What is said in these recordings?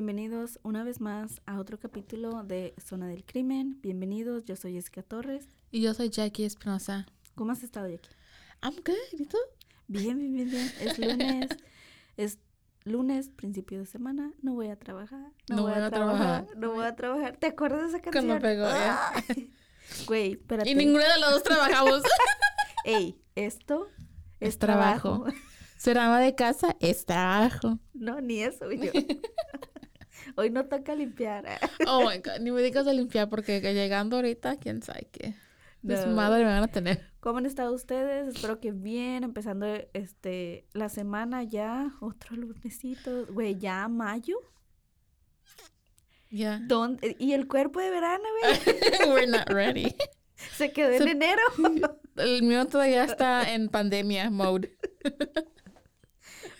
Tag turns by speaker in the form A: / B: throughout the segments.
A: Bienvenidos una vez más a otro capítulo de Zona del Crimen. Bienvenidos, yo soy Jessica Torres.
B: Y yo soy Jackie Espinosa.
A: ¿Cómo has estado, Jackie?
B: I'm good. ¿Y tú?
A: Bien, bien, bien, bien. Es lunes. es lunes, principio de semana. No voy a trabajar. No, voy, a, trabajar. No voy a trabajar. ¿Te acuerdas de esa canción?
B: Cuando pegó,
A: Güey, espérate.
B: Y ninguna de las dos trabajamos.
A: Ey, esto es,
B: Es trabajo. Ser ama de casa es trabajo.
A: No, ni eso, yo. Hoy no toca limpiar.
B: Oh my god, ni me digas de limpiar porque que llegando ahorita, quién sabe qué. Desmadre me van a tener.
A: ¿Cómo han estado ustedes? Espero que bien, empezando este la semana ya, otro lunesito, güey, ya mayo.
B: Ya.
A: ¿Dónde? Y el cuerpo de verano, güey,
B: We're not ready.
A: se quedó en enero.
B: El mío todavía está en pandemia mode.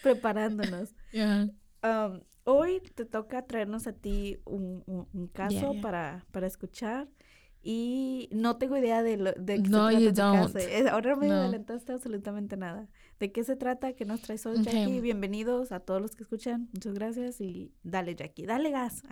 A: Preparándonos.
B: Yeah.
A: Um, hoy te toca traernos a ti un, un- un caso
B: yeah.
A: Para, para escuchar. Y no tengo idea de, lo, de qué
B: No,
A: se trata tu caso.
B: don't.
A: Eh, Ahora me
B: No.
A: adelantaste absolutamente nada. ¿De qué se trata? ¿Qué nos traes hoy. Jackie? Bienvenidos a todos los que escuchan. Muchas gracias y dale, Jackie, dale gas.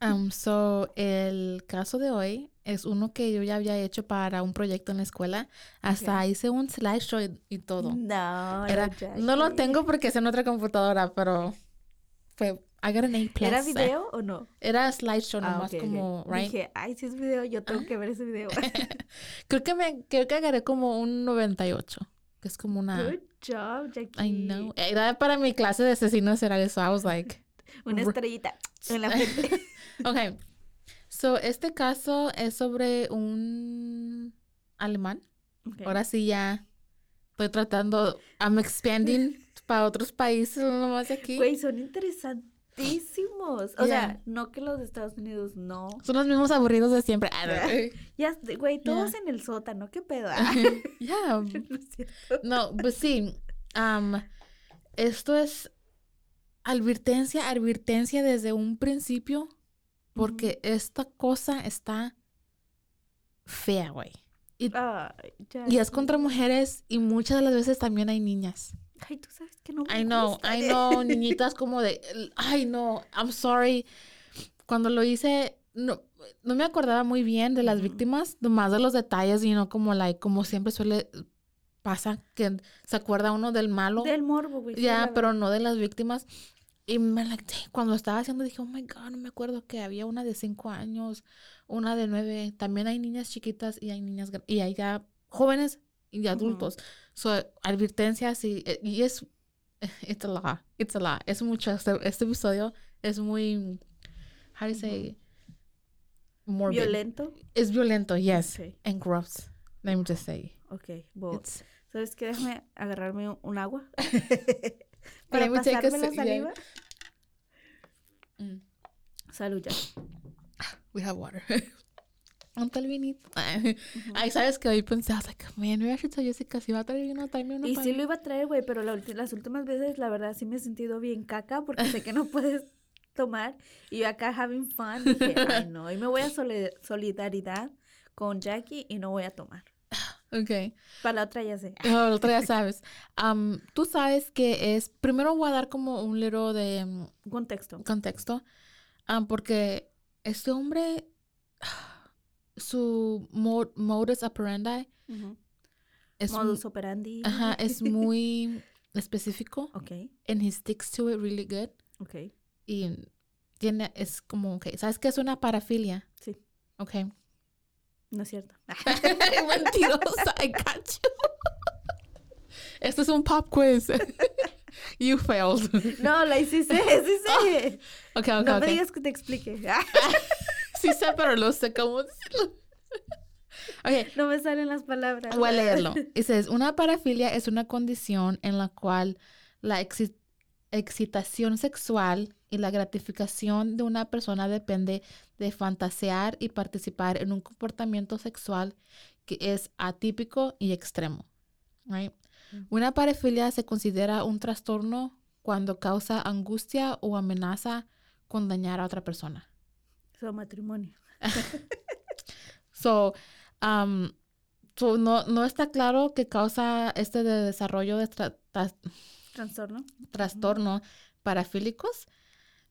B: Um, so, el caso de hoy es uno que yo ya había hecho para un proyecto en la escuela. Hasta hice un slideshow y, y todo.
A: No,
B: Era, no lo tengo porque es en otra computadora, pero fue, I got an A.
A: ¿Era video o no?
B: Era slideshow
A: Ah,
B: nomás
A: ok, ok.
B: como, right?
A: Dije, ay, si es video, yo tengo que ver ese video.
B: creo que me, creo que agarré como un 98, que es como una,
A: Good job, Jackie.
B: I know. Era para mi clase de asesinos seriales, so I was like,
A: Una estrellita en la frente.
B: okay. So, este caso es sobre un alemán.
A: Ok.
B: Ahora sí ya estoy tratando, I'm expanding para otros países, no nomás de aquí.
A: Güey, son interesantísimos. O sea, no que los de Estados Unidos no.
B: Son los mismos aburridos de siempre. Ah,
A: Ya, güey, todos en el sótano, qué pedo. Ah,
B: Ya.
A: no
B: pues sí. am, esto es advertencia, advertencia desde un principio, porque esta cosa está fea, güey. Y, es contra mujeres y muchas de las veces también hay niñas.
A: Ay, tú sabes que no me
B: I know,
A: gusta.
B: I know, niñitas como de, ay no, I'm sorry. Cuando lo hice, no, no me acordaba muy bien de las víctimas, nomás de los detalles y no como like, como siempre suele pasa que se acuerda uno del malo.
A: Del morbo, güey.
B: ya,
A: la
B: pero no de las víctimas. Y me like, cuando estaba haciendo dije, oh my god, no me acuerdo que había una de cinco años, una de nueve. También hay niñas chiquitas y hay niñas y hay ya jóvenes y adultos. So, advertencias y, eh, y es it's a lot, it's a lot. Es mucho este, este episodio es muy how do you say morbid.
A: ¿Violento?
B: Es violento, yes,
A: Ok,
B: and gross. Let me just say.
A: ok. bo-
B: It's
A: ¿Sabes qué? Déjame agarrarme un, un agua. Para
B: me take a
A: pasarme la
B: sip, yeah.
A: saliva.
B: mm,
A: Salud, ya.
B: we have water. Un tal vinito. Ay, sabes que hoy pensé, like, man, maybe I should tell Jessica si va a traer vino, uno
A: Y
B: para
A: sí
B: mí".
A: lo iba a traer, güey, pero la las últimas veces, la verdad, sí me he sentido bien caca porque sé que no puedes tomar. Y yo acá having fun, dije, ay, no, y me voy a solidaridad con Jackie y no voy a tomar.
B: Ok.
A: Para la otra ya sé.
B: No, el otro ya sabes. Am, Tú sabes que es. Primero voy a dar como un little de mm,
A: Contexto.
B: contexto. am, porque este hombre. Su mo- modus operandi
A: Ujú.
B: es, mu-
A: Modus operandi.
B: ajá, es muy específico
A: Ok,
B: and he sticks to it really good.
A: ok.
B: Y tiene, es como, ok, ¿sabes qué es una parafilia?
A: Sí.
B: Ok.
A: No es cierto.
B: Mentirosa, I got you. Este es un pop quiz. you failed.
A: No, la sí sé, sí sé.
B: Ok, ok,
A: no
B: ok.
A: me digas que te explique.
B: Sí sé, pero no sé cómo decirlo. Ok,
A: no me salen las palabras.
B: voy a leerlo. Dices, una parafilia es una condición en la cual la exi- excitación sexual y la gratificación de una persona depende de fantasear y participar en un comportamiento sexual que es atípico y extremo. right?
A: Mm.
B: Una parafilia se considera un trastorno cuando causa angustia o amenaza con dañar a otra persona.
A: Su matrimonio.
B: So, um, so no, no está claro qué causa este de desarrollo de tra- tra-
A: Trastorno.
B: trastorno parafílicos.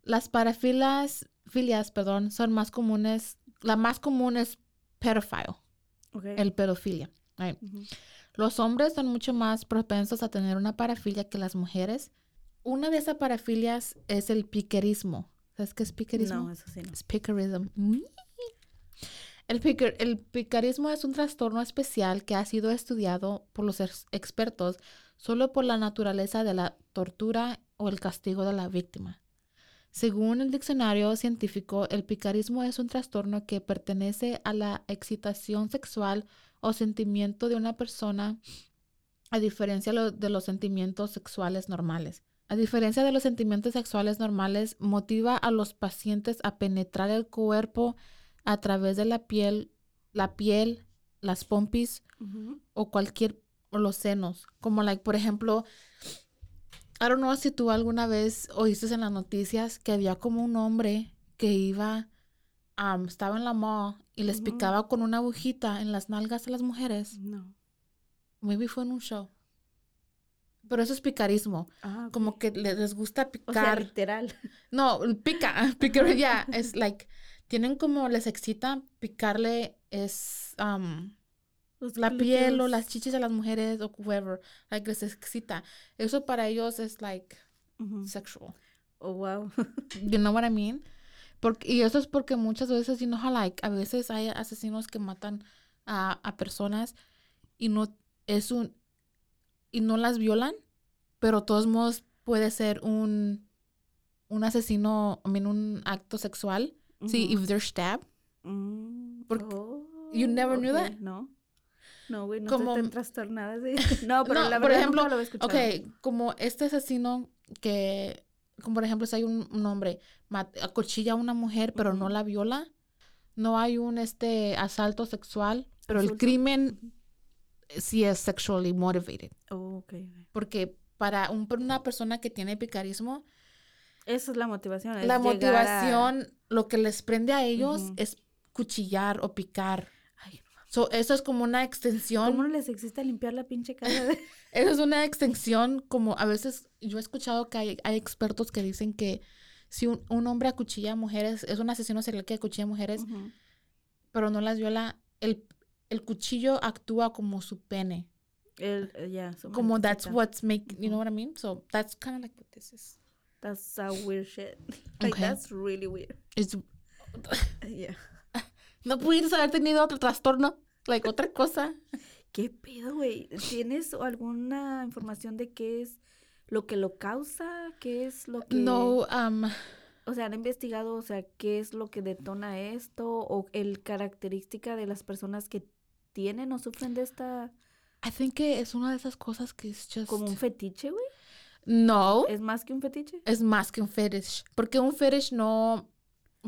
B: Las parafilas, filias, perdón, son más comunes. La más común es pedophile,
A: Ok.
B: el pedofilia. right? Los hombres son mucho más propensos a tener una parafilia que las mujeres. Una de esas parafilias es el piquerismo. ¿Sabes qué es piquerismo?
A: No, eso sí no.
B: Es picarism. El, picar- el picarismo es un trastorno especial que ha sido estudiado por los ex- expertos solo por la naturaleza de la tortura o el castigo de la víctima. Según el diccionario científico, el picarismo es un trastorno que pertenece a la excitación sexual o sentimiento de una persona a diferencia de los sentimientos sexuales normales. A diferencia de los sentimientos sexuales normales, motiva a los pacientes a penetrar el cuerpo a través de la piel, la piel, las pompis o cualquier o los senos, como like por ejemplo, I don't know si tú alguna vez oíste en las noticias que había como un hombre que iba um, estaba en la mall y les picaba con una agujita en las nalgas a las mujeres.
A: No.
B: Maybe fue en un show. Pero eso es picarismo,
A: Ah,
B: como que le- les gusta
A: O sea,
B: picar.
A: literal.
B: No, pica, picar, ya, es like, tienen como, les excita picarle, es um, la piel o las chichis a las mujeres o whoever, like, les excita. Eso para ellos es like sexual.
A: Oh, wow.
B: You know what I mean? Porque, y eso es porque muchas veces, you know how like, a veces hay asesinos que matan a, a personas y no es un, y no las violan, pero de todos modos puede ser un, un asesino, I mean, un acto sexual. Sí,
A: Ujú.
B: if they're stabbed.
A: Mm,
B: Porque-
A: oh,
B: you never knew that?
A: No. No, güey, no
B: Como-
A: estoy tan trastornada. sí. No, pero
B: No,
A: la
B: por
A: verdad
B: ejemplo,
A: nunca lo había escuchado.
B: Ok, como este asesino que, como por ejemplo, si hay un, un hombre, mat- acuchilla a una mujer, pero no la viola, no hay un este asalto sexual, pero el crimen Sí es sexually motivated.
A: Oh, ok, ok.
B: Porque para un- una persona que tiene picarismo,
A: Esa es la motivación. es
B: la
A: a-
B: motivación, lo que les prende a ellos es cuchillar o picar.
A: Ay,
B: So, eso es como una extensión.
A: ¿Cómo no les existe limpiar la pinche casa de...
B: Eso es una extensión, como a veces yo he escuchado que hay, hay expertos que dicen que si un, un hombre acuchilla a mujeres, es un asesino serial que acuchilla a mujeres, pero no las viola, el, el cuchillo actúa como su pene.
A: El, eh, su
B: Como that's what's make, you know what I mean? So that's kind of like what this is.
A: That's a weird shit. Like,
B: Okay.
A: that's really weird.
B: It's-
A: Yeah.
B: no pudieras haber tenido otro trastorno, like otra cosa.
A: ¿Qué pedo, güey? ¿Tienes alguna información de qué es lo que lo causa? ¿Qué es lo que...?
B: No, um,
A: O sea, ¿han investigado, o sea, qué es lo que detona esto? ¿O el característica de las personas que tienen o sufren de esta...
B: I think que es una de esas cosas que es just...
A: como un fetiche, güey?
B: No.
A: ¿Es más que un fetiche?
B: es más que un fetish. Porque un fetish no.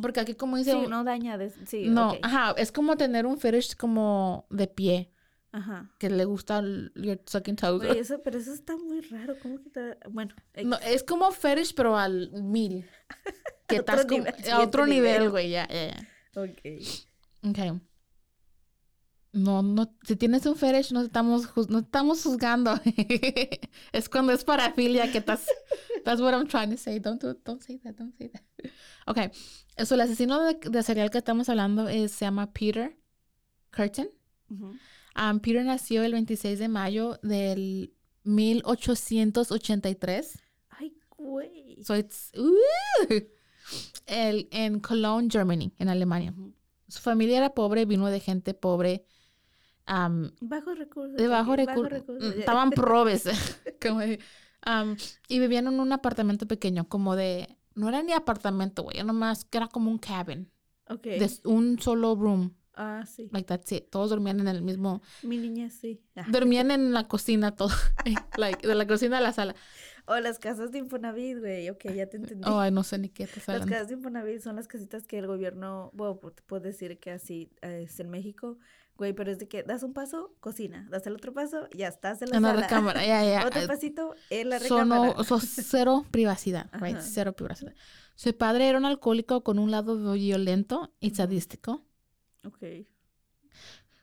B: Porque aquí, como dice.
A: Sí, no daña de... Sí,
B: no,
A: ok.
B: ajá, es como tener un fetish como de pie,
A: Ajá.
B: que le gusta el your sucking toes.
A: Güey, eso, pero eso está muy raro. ¿Cómo que te... Bueno,
B: No, es como fetish, pero al mil. Que estás como- a otro nivel. güey, ya, ya, ya.
A: Ok.
B: Ok. No, no, si tienes un fetish, no estamos, no estamos juzgando. es cuando es parafilia que estás. That's what I'm trying to say. Don't, do- don't say that, don't say that. Ok. Eso, el asesino de, de serial que estamos hablando es, se llama Peter Curtin.
A: Ujú.
B: Um, Peter nació el 26 de mayo del 1883.
A: Ay, güey.
B: So it's, uh, el, en Cologne, Germany, en Alemania. Su familia era pobre, vino de gente pobre. Um,
A: Bajos recursos.
B: de bajo recursos. Estaban probes. como de- um, y vivían en un apartamento pequeño, como de. No era ni apartamento, güey. Nomás que era como un cabin.
A: Ok.
B: De un solo room.
A: Ah, sí.
B: Like that's it. Todos dormían en el mismo.
A: Mi niña sí. Ah.
B: Dormían en la cocina, todo. like, de la cocina a la sala.
A: O las casas de Infonavit, güey. Ok, ya te entendí.
B: Oh, ay, no sé ni qué te
A: Las
B: hablando.
A: casas de Infonavit son las casitas que el gobierno, bueno, te puedo decir que así eh, es en México, güey, pero es de que das un paso, cocina, das el otro paso, ya estás en la
B: En la recámara, ya, ya.
A: Otro
B: eh,
A: pasito en la
B: So, no-
A: recámara.
B: so, cero privacidad, right?
A: Ajá.
B: Cero privacidad. Su padre era un alcohólico con un lado violento y sadístico.
A: Ok.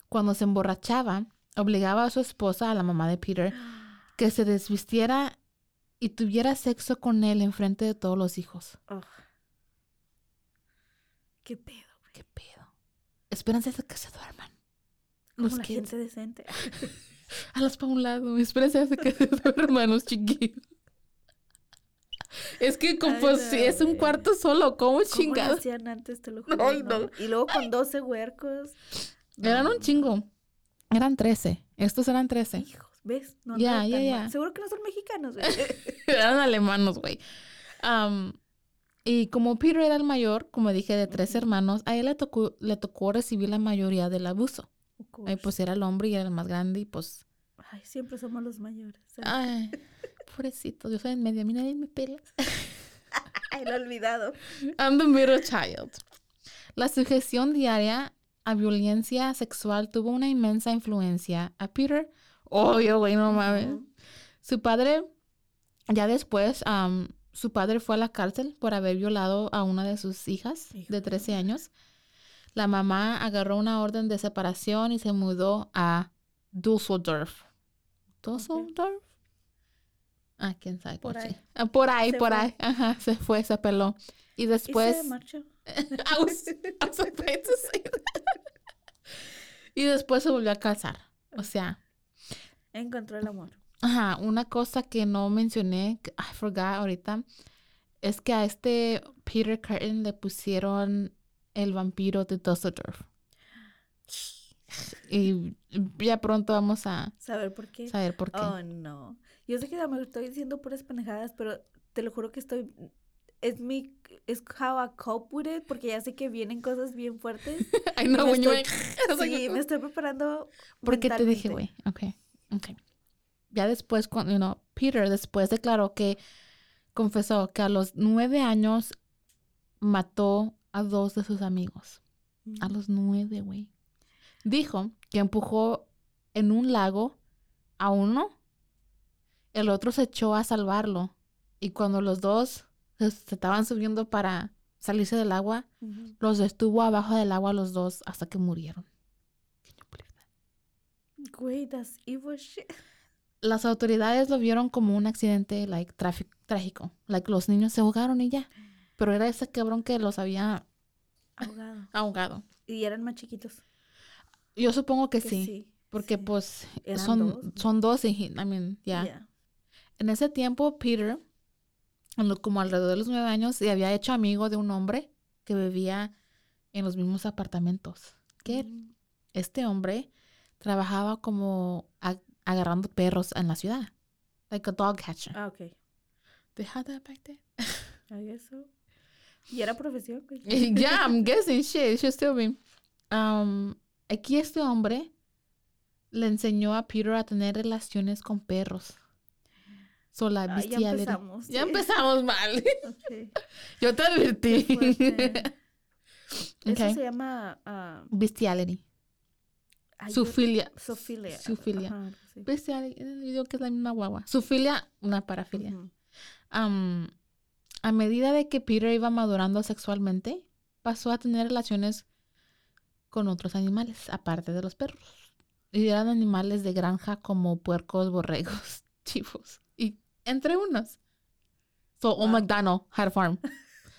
B: Cuando se emborrachaba, obligaba a su esposa, a la mamá de Peter, que se desvistiera y tuviera sexo con él en frente de todos los hijos.
A: Oh. Qué pedo, güey.
B: ¿Qué pedo? Espérense hasta que se duerman.
A: Como
B: Los
A: la
B: kids.
A: gente decente.
B: A los pa' un lado. Espérense hasta que se duerman los chiquillos. Es que como pues, si es un cuarto solo, ¿cómo
A: ¿Cómo lo hacían antes, te lo juro?
B: Ay,
A: no.
B: no.
A: Y luego con 12 huercos.
B: Eran un chingo. Eran 13. Estos eran 13.
A: Hijos, ¿ves? No,
B: Ya, ya, ya.
A: Seguro que no son mexicanos, güey.
B: eran alemanos, güey. Y como Peter era el mayor, como dije, de tres hermanos, a él le tocó, le tocó recibir la mayoría del abuso. Ay, pues era el hombre y era el más grande y pues...
A: Ay, siempre somos los mayores. ¿sabes?
B: Ay, pobrecito, yo soy en medio, a mí nadie me pela.
A: He olvidado.
B: I'm the middle child. La sujeción diaria a violencia sexual tuvo una inmensa influencia a Peter. Obvio, güey, no mames.
A: Ujú.
B: Su padre, ya después, am, su padre fue a la cárcel por haber violado a una de sus hijas
A: Hijo
B: de
A: de
B: 13
A: madre.
B: años. La mamá agarró una orden de separación y se mudó a Düsseldorf. ¿Düsseldorf? Ah, quién sabe.
A: Por ahí.
B: Ah, por ahí,
A: Se
B: por
A: fue.
B: ahí. Ajá, se fue, se peló. Y
A: Y
B: después...
A: se marchó.
B: I was, I was about to say that. y después se volvió a casar. O sea,
A: Encontró el amor.
B: ajá, una cosa que no mencioné, I forgot ahorita, es que a este Peter Curtin le pusieron el vampiro de Dusseldorf. Y ya pronto vamos a
A: ¿Saber por qué?
B: saber por qué.
A: Oh, no. Yo sé que me estoy diciendo puras pendejadas, pero te lo juro que estoy... Es mi... Es how I cope with it, porque ya sé que vienen cosas bien fuertes.
B: I know when you
A: estoy-
B: like,
A: Sí, me estoy preparando
B: Porque te dije, güey. Ok, ok. Ya después, cuando, you know, Peter después declaró que confesó que a los nueve años mató a dos de sus amigos. A
A: Ujú.
B: los nueve, güey. Dijo que empujó en un lago a uno. El otro se echó a salvarlo. Y cuando los dos se estaban subiendo para salirse del agua, los estuvo abajo del agua los dos hasta que murieron.
A: Güey, that's evil shit.
B: las autoridades lo vieron como un accidente like tráfico trágico like los niños se ahogaron y ya pero era ese cabrón que los había
A: Ahogado.
B: ahogado
A: Y eran más chiquitos.
B: yo supongo que,
A: Que
B: sí, porque
A: sí.
B: pues
A: Eran
B: son
A: dos,
B: son dos y I mean, ya
A: Yeah.
B: en ese tiempo Peter como alrededor de los nueve años se había hecho amigo de un hombre que vivía en los mismos apartamentos que.
A: Mm.
B: este hombre trabajaba como agarrando perros en la ciudad like a dog catcher
A: Ah, ok.
B: they had that back then
A: I guess so. Y era profesión,
B: yeah, I'm guessing shit. It should still be. Um, aquí este hombre le enseñó a Peter a tener relaciones con perros. So la
A: Ah, ya empezamos.
B: Ya
A: sí.
B: empezamos mal. Yo te advertí.
A: Eso
B: Okay.
A: se llama... ah,
B: Bestiality. Sufilia.
A: Sofilia.
B: Sufilia.
A: Ajá, así.
B: Bestiality. Yo digo que es la misma guagua. Sufilia, una parafilia. A medida de que Peter iba madurando sexualmente, pasó a tener relaciones con otros animales, aparte de los perros. Y eran animales de granja como puercos, borregos, chivos, y entre unos. So,
A: Wow.
B: MacDonald had a farm.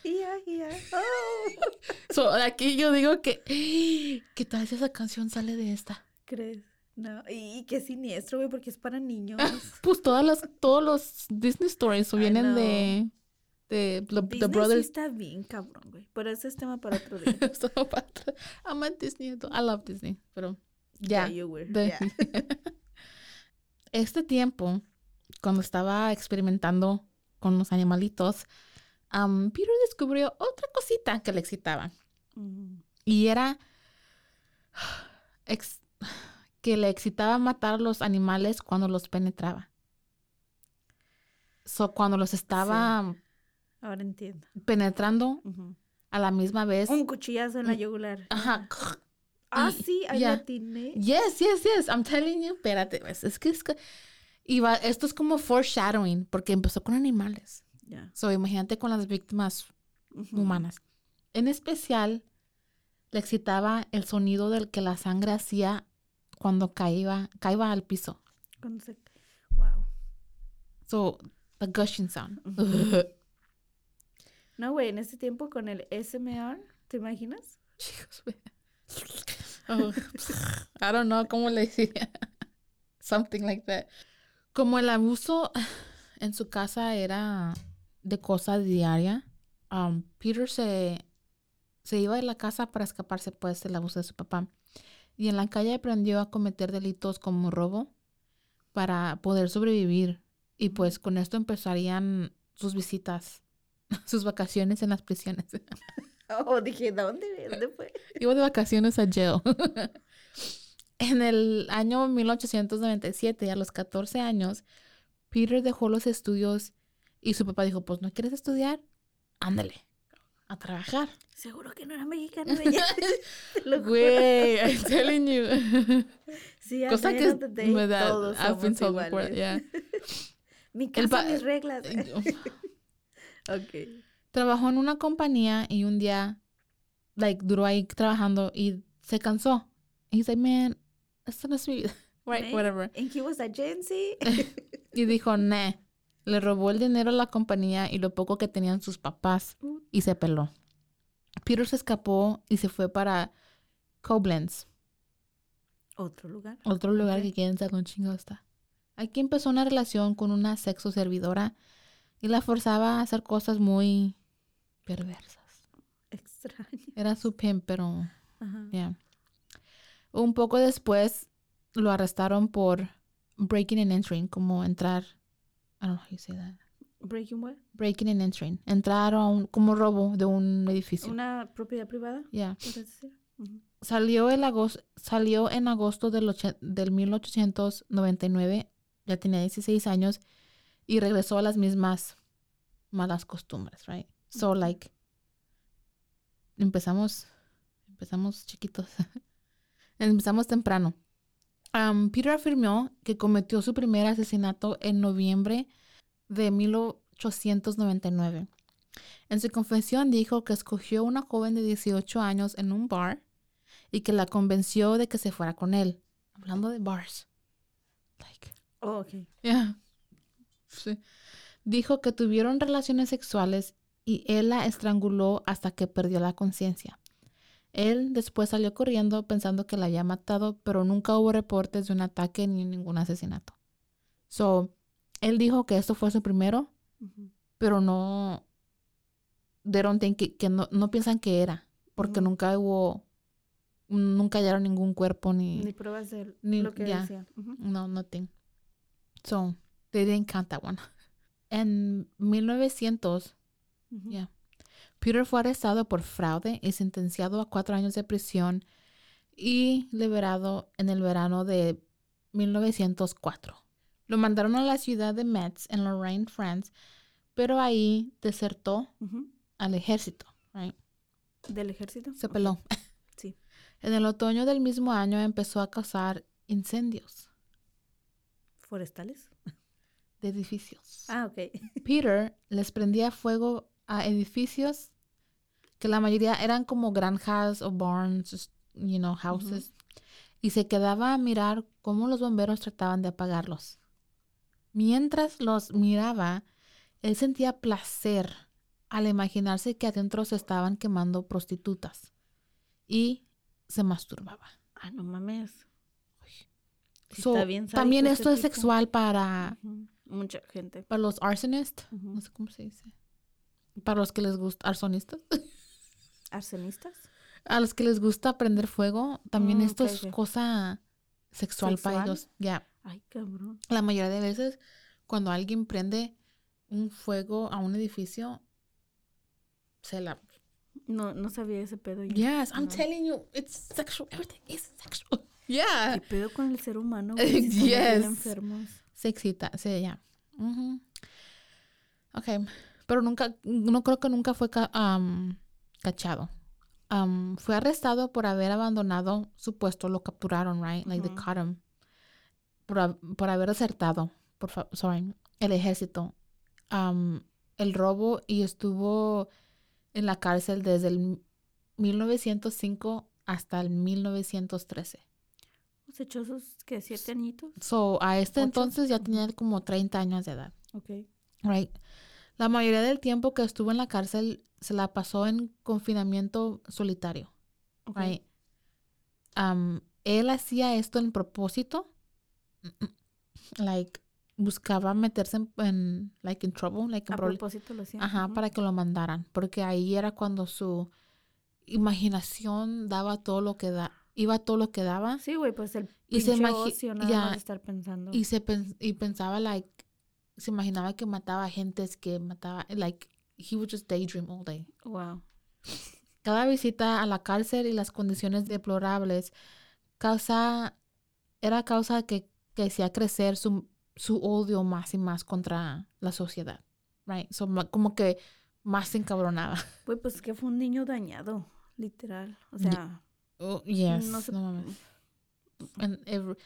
A: Yeah, yeah. Oh.
B: So, aquí yo digo que, ¿qué tal si esa canción sale de esta?
A: ¿Crees? No, y, qué siniestro, güey, porque es para niños.
B: Pues todas las, todos los Disney stories vienen
A: know.
B: de, de the,
A: Disney sí
B: brothers.
A: está bien cabrón, güey. Pero ese es tema para otro día.
B: Para atrás. I'm a Disney. I love Disney. Pero ya.
A: Yeah, you were.
B: de-
A: yeah.
B: este tiempo, cuando estaba experimentando con los animalitos, um, Peter descubrió otra cosita que le excitaba.
A: Mm.
B: Y era ex- que le excitaba matar a los animales cuando los penetraba. So, cuando los estaba
A: Ahora entiendo.
B: penetrando a la misma vez.
A: Un cuchillazo en la yugular.
B: Ajá.
A: Ah,
B: y-
A: sí, ahí atiné.
B: Yes, yes, yes. I'm telling you. Espérate, pues, es que es que. Y va- esto es como foreshadowing, porque empezó con animales.
A: Ya.
B: So, imagínate con las víctimas humanas. En especial, le excitaba el sonido del que la sangre hacía cuando caía, caía al piso.
A: Cuando se... Wow.
B: So, the gushing sound.
A: No, güey, en ese tiempo con el SMR, ¿te imaginas?
B: Chicos, güey. Oh, I don't know cómo le decía. Something like that. Como el abuso en su casa era de cosa diaria, um, Peter se, se iba de la casa para escaparse pues del abuso de su papá. Y en la calle aprendió a cometer delitos como robo para poder sobrevivir. Y pues con esto empezarían sus visitas, sus vacaciones en las prisiones.
A: Oh, dije, ¿dónde? ¿Dónde fue?
B: Iba de vacaciones a jail. en el año 1897, a los 14 años, Peter dejó los estudios y su papá dijo, pues, ¿no quieres estudiar? Ándale, a trabajar.
A: Seguro que no era mexicano ella.
B: Güey, I'm telling you.
A: Sí,
B: Cosa que me da-
A: todos
B: I've been told before, yeah.
A: Mi casa, mis reglas. Ok.
B: Trabajó en una compañía y un día, like, duró ahí trabajando y se cansó. Y dice, man, esto no es mi vida. Right,
A: Man,
B: whatever.
A: And he was agency.
B: Y dijo, nah. Le robó el dinero a la compañía y lo poco que tenían sus papás y se peló. Peter se escapó y se fue para Koblenz,
A: Otro lugar.
B: otro lugar
A: Ok.
B: que quién sabe dónde chingado está. Aquí empezó una relación con una sexo servidora y la forzaba a hacer cosas muy perversas.
A: Extraño.
B: Era su pimp, pero
A: Ajá.
B: ya. Un poco después lo arrestaron por breaking and entering, como entrar. I don't know how you say that.
A: Breaking what?
B: breaking and entering. Entrar a un, como robo de un edificio.
A: Una propiedad privada. Ujú.
B: Salió, el agos- salió en agosto del, del 1899, ya tenía 16 años, y regresó a las mismas malas costumbres, right? So, like, empezamos, empezamos chiquitos. empezamos temprano. Um, Peter afirmó que cometió su primer asesinato en noviembre de 1899. En su confesión dijo que escogió una joven de 18 años en un bar y que la convenció de que se fuera con él. Hablando de bars. Like,
A: Oh, ok.
B: yeah. Sí. Dijo que tuvieron relaciones sexuales y él la estranguló hasta que perdió la conciencia. Él después salió corriendo pensando que la había matado, pero nunca hubo reportes de un ataque ni ningún asesinato. So, él dijo que esto fue su primero, pero no, think que, que no, no piensan que era, porque nunca hubo, nunca hallaron ningún cuerpo ni,
A: Ni pruebas de
B: Ni-
A: lo que
B: ya.
A: decían. Ujú.
B: no, nothing. So, they didn't count that one. En 1900,
A: Ujú.
B: ya, Peter fue arrestado por fraude y sentenciado a cuatro años de prisión y liberado en el verano de 1904. Lo mandaron a la ciudad de Metz, en Lorraine, France, pero ahí desertó al ejército. right?
A: ¿Del ejército?
B: Se peló.
A: Sí.
B: En el otoño del mismo año empezó a causar incendios
A: ¿Forestales?
B: de edificios.
A: Ah, ok.
B: Peter les prendía fuego a edificios que la mayoría eran como granjas o barns, you know, houses, y se quedaba a mirar cómo los bomberos trataban de apagarlos. Mientras los miraba, él sentía placer al imaginarse que adentro se estaban quemando prostitutas y se masturbaba.
A: Ah, no mames. Sí,
B: So,
A: está bien
B: también esto
A: ese
B: es
A: tipo.
B: sexual para.
A: Mucha gente.
B: para los arsonists. No sé cómo se dice. Para los que les gusta, arsonistas.
A: ¿Arsenistas?
B: A los que les gusta prender fuego, también
A: Mm,
B: esto es cosa sexual, para ellos. Ya.
A: Ay, cabrón.
B: La mayoría de veces, cuando alguien prende un fuego a un edificio, se la.
A: No, no sabía ese pedo yo.
B: Yes, I'm
A: No.
B: telling you, it's sexual. Everything is sexual. Yeah.
A: ¿Qué pedo con el ser humano?
B: Yes.
A: enfermos.
B: Se excita, sí, ya. Ujú. Ok, pero nunca, no creo que nunca fue ca- cachado. Fue arrestado por haber abandonado su puesto, lo capturaron, right? Like they
A: Ujú.
B: caught him. Por, por haber acertado, por sorry, el ejército. El robo y estuvo en la cárcel desde el 1905 hasta el 1913.
A: Se echó sus, ¿qué? ¿Siete añitos?
B: So, a este
A: Ocho.
B: entonces ya tenía como 30 años de edad.
A: Ok.
B: Right. La mayoría del tiempo que estuvo en la cárcel se la pasó en confinamiento solitario. Right. Um, él hacía esto en propósito. Like, buscaba meterse en, en, like, in trouble, like,
A: A propósito lo hacía.
B: Ajá, para que lo mandaran. Porque ahí era cuando su imaginación daba todo lo que da, iba todo lo que daba.
A: Sí, güey, pues el
B: Y se
A: ocio nada
B: ya,
A: más de estar pensando.
B: Y se pen- y pensaba like se imaginaba que mataba gentes que mataba like he would just daydream all day.
A: Wow.
B: Cada visita a la cárcel y las condiciones deplorables causa era causa que, que hacía crecer su, su odio más y más contra la sociedad. Right? So, como que más se encabronaba.
A: Güey, pues que fue un niño dañado, literal. O sea,
B: Oh, yes.
A: no
B: mames. Every-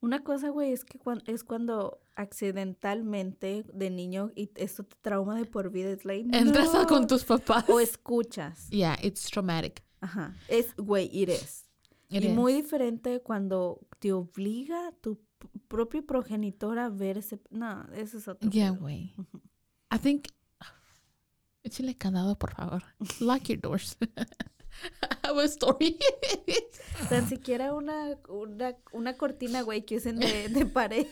A: Una cosa, güey, es que cuan- es cuando accidentalmente de niño y esto te trauma de por vida. Es like,
B: entras
A: no.
B: con tus papás.
A: O escuchas.
B: Yeah, it's traumatic.
A: Ajá. Es, güey, it is.
B: It
A: y muy diferente cuando te obliga tu propio progenitor a ver ese... No, eso es otro.
B: Yeah, güey. I think. Échale candado, por favor. Lock your doors. A story.
A: Tan siquiera una, una, una cortina, güey, que usen de, de pared.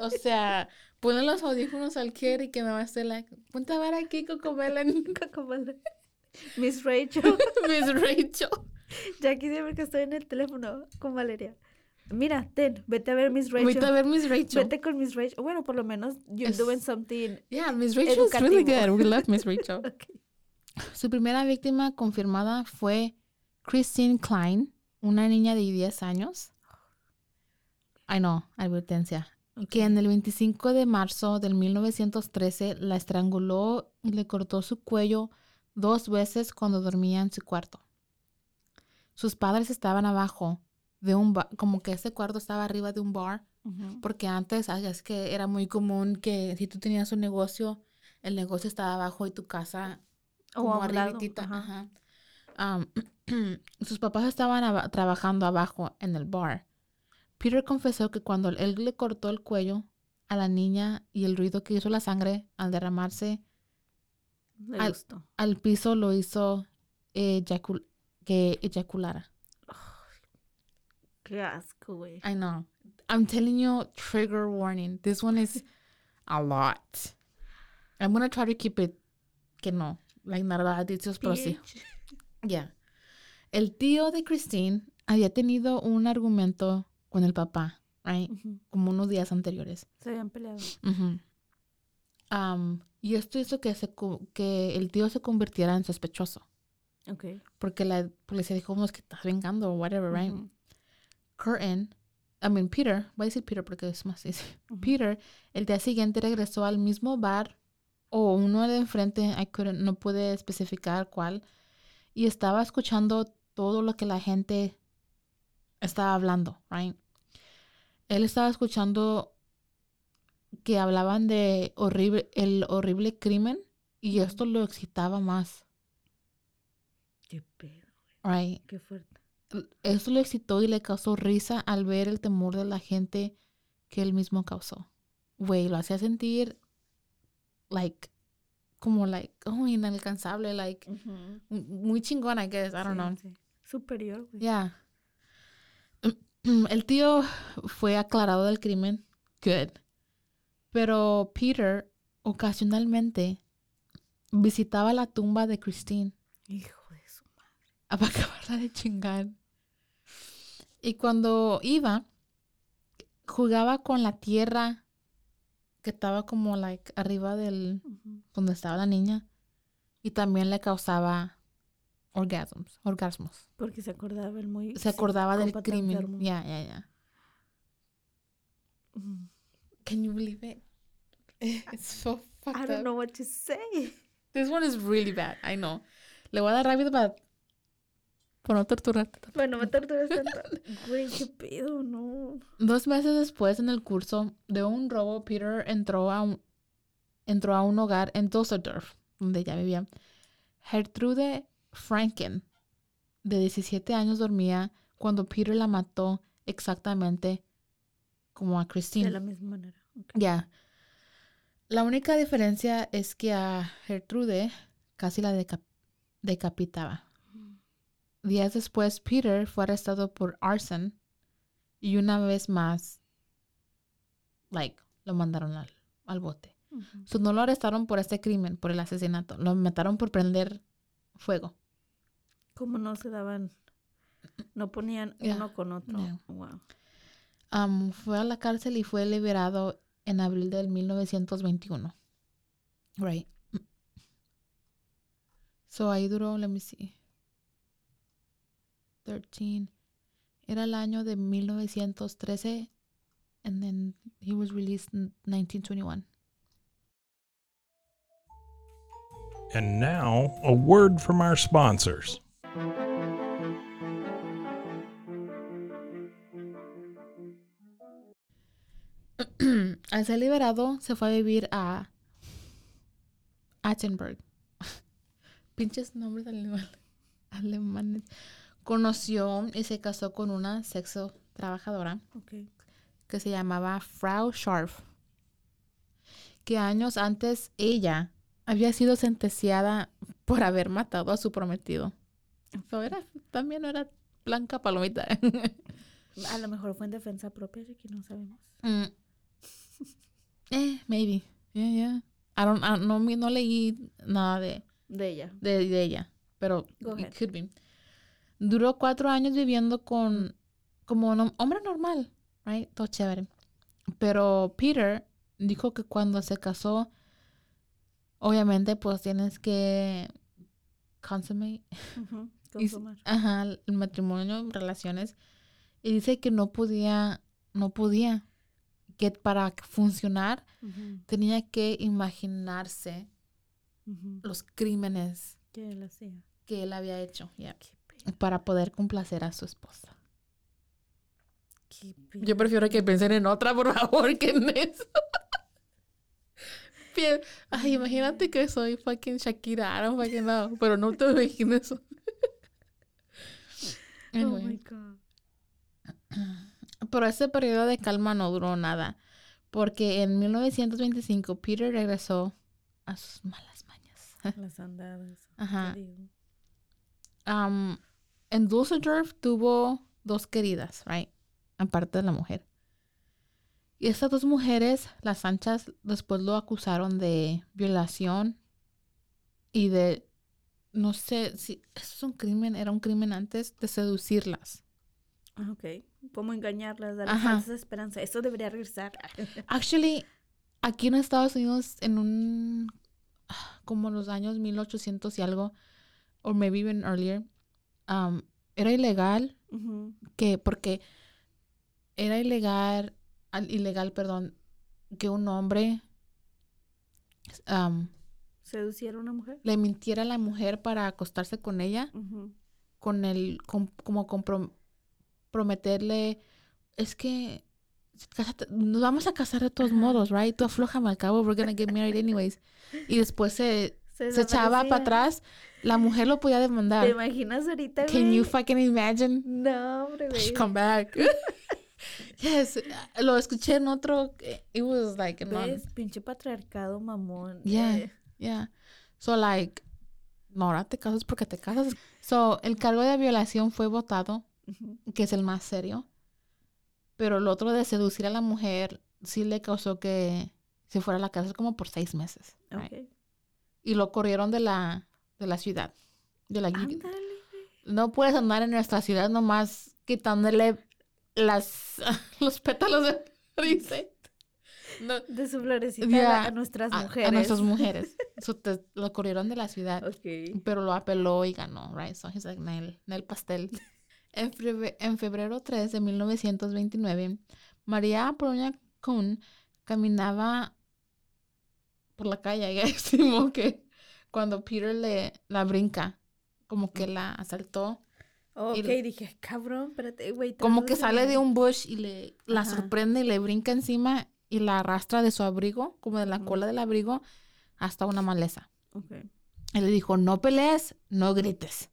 B: o sea, ponle los audífonos al Kier y que me va a hacer like, ponte a ver aquí, Cocomelen.
A: Comadre. Miss Rachel.
B: Miss Rachel.
A: Jackie siempre que estoy en el teléfono con Valeria. Mira, ten, vete a ver Miss Rachel.
B: Vete a ver Miss Rachel.
A: Vete con Miss Rachel. Bueno, por lo menos you're
B: Es-
A: doing something.
B: Yeah, Miss Rachel is really good. We love Miss Rachel.
A: Ok.
B: Su primera víctima confirmada fue Christine Klein, una niña de 10 años. Ay, no, advertencia. Que en el 25 de marzo del 1913 la estranguló y le cortó su cuello dos veces cuando dormía en su cuarto. Sus padres estaban abajo de un bar, como que ese cuarto estaba arriba de un bar, porque antes es que era muy común que si tú tenías un negocio, el negocio estaba abajo y tu casa
A: O
B: como arribitita,
A: ajá.
B: ajá. Am, sus papás estaban aba- trabajando abajo en el bar. Peter confesó que cuando él le cortó el cuello a la niña y el ruido que hizo la sangre al derramarse Al- piso lo hizo eyacul- que eyaculara.
A: Qué asco, güey.
B: I know. I'm telling you, trigger warning. This one is a lot. I'm gonna try to keep it que no, like nada dichos, pero sí. Ya. El tío de Christine había tenido un argumento con el papá, right? Como unos días anteriores.
A: Se habían peleado.
B: Am, y esto hizo que, se, que el tío se convirtiera en sospechoso.
A: Ok.
B: Porque la policía dijo, "No, es que estás vengando o whatever, right?
A: Ujú.
B: Curtin, I mean Peter, voy a decir Peter porque es más easy. Peter, el día siguiente regresó al mismo bar o uno de enfrente, I couldn't- no pude especificar cuál, y estaba escuchando todo lo que la gente estaba hablando, right? Él estaba escuchando que hablaban de horrible, el horrible crimen y esto lo excitaba más,
A: Qué pedo,
B: right?
A: qué fuerte.
B: Eso lo excitó y le causó risa al ver el temor de la gente que él mismo causó. Güey, lo hacía sentir, like, como, like, oh, inalcanzable, like, muy chingón, I guess, I don't
A: Sí,
B: know.
A: sí. Superior, güey.
B: Yeah. el tío fue aclarado del crimen. Good. Pero Peter ocasionalmente visitaba la tumba de Christine
A: Hijo de su madre.
B: a acabarla de chingar. Y cuando iba, jugaba con la tierra que estaba como like arriba del
A: Ujú.
B: donde estaba la niña y también le causaba orgasmos, orgasmos.
A: Porque se acordaba el muy...
B: Se acordaba del crimen. Ya, ya, ya.
A: Ujú.
B: Can you believe it? It's so
A: I
B: fucked
A: don't
B: up.
A: know what to say.
B: This one is really bad. I know. Le voy a dar rápido para por no torturarte. tanto.
A: Bueno, me torturas tanto. Güey, qué pedo, no.
B: Dos meses después, en el curso de un robo, Peter entró a un, entró a un hogar en Düsseldorf, donde ya vivía. Gertrude Franken, de 17 años, dormía cuando Peter la mató exactamente como a
A: De
B: Christine.
A: la misma manera.
B: Ya. La única diferencia es que a Gertrude casi la deca- decapitaba. Días después, Peter fue arrestado por arson y una vez más, like, lo mandaron al, al bote. So, no lo arrestaron por este crimen, por el asesinato. Lo mataron por prender fuego.
A: ¿Cómo no se daban? No ponían uno con otro. Wow.
B: Um, fue a la cárcel y fue liberado en abril del 1921. Right. So ahí duró, let me see. 13. Era el año de 1913 and then he was released in 1921.
C: And now, a word from our sponsors.
B: Al ser liberado, se fue a vivir a Attenberg. Pinches nombres alemanes. Conoció y se casó con una sexo trabajadora que se llamaba Frau Scharf. Que años antes ella había sido sentenciada por haber matado a su prometido. So, era, también era blanca palomita.
A: A lo mejor fue en defensa propia, de que no sabemos.
B: Mm. Eh, maybe. Yeah, yeah. I don't, I- no, no leí nada de,
A: De ella.
B: de, de ella, pero it could be. Duró cuatro años viviendo con, como un hombre normal, right? Todo chévere. Pero Peter dijo que cuando se casó, obviamente, pues tienes que consummate, ajá, el matrimonio, relaciones, y dice que no podía, no podía, que para funcionar tenía que imaginarse los crímenes
A: ¿Qué él hacía?
B: que él había hecho, ya, para poder complacer a su esposa.
A: Qué
B: Yo prefiero que piensen en otra, por favor, que en eso. Ay, imagínate que soy fucking Shakira, don't fucking know, pero no te imagines eso.
A: Oh my God.
B: Pero ese periodo de calma no duró nada, porque en 1925 Peter regresó a sus malas mañas.
A: Las andadas. te
B: Ajá.
A: digo.
B: En Dusseldorf tuvo dos queridas, right? Aparte de la mujer. Y estas dos mujeres, las anchas, después lo acusaron de violación y de, no sé si eso es un crimen, era un crimen antes de seducirlas.
A: Ah, ok. ¿Cómo engañarlas? Darles falsas esperanzas. Eso debería regresar.
B: Actually, aquí en Estados Unidos, en un, ah, como los años 1800 y algo, o maybe even earlier, um, era ilegal que porque era ilegal al- ilegal perdón que un hombre am,
A: ¿Seducir a una mujer?
B: le mintiera a la mujer para acostarse con ella con el com- como comprom- prometerle es que nos vamos a casar de todos modos right tú aflójame al cabo we're gonna get married anyways y después se se echaba para atrás la mujer lo podía
A: ¿Te
B: demandar
A: imaginas ahorita,
B: can you
A: güey?
B: fucking imagine
A: No, hombre, güey.
B: come back. yes, lo escuché en otro. eh, It was like,
A: ¿Ves? Pinche patriarcado, mamón.
B: Yeah.
A: Eh,
B: yeah. So like, no, ahora te casas porque te casas. So el cargo de violación fue votado, que es el más serio. Pero el otro de seducir a la mujer sí le causó que se fuera a la cárcel como por seis meses. right? Y lo corrieron de la, de la ciudad. De la, no puedes andar en nuestra ciudad nomás quitándole las, los pétalos de. No,
A: De su florecita a- a nuestras mujeres.
B: A, nuestras mujeres. So, te- lo corrieron de la ciudad. Pero lo apeló y ganó, right? So he's like, Nel, Nel pastel. En, febre- en febrero 3 de 1929, María Proña Kuhn caminaba por la calle y estimó que cuando Peter le la brinca, como que la asaltó,
A: Ok,
B: Y-
A: dije, cabrón, espérate, güey.
B: como que sale de un bush y le la
A: Ajá.
B: sorprende y le brinca encima y la arrastra de su abrigo, como de la cola del abrigo, hasta una maleza.
A: Ok.
B: Él le dijo, no pelees, no grites.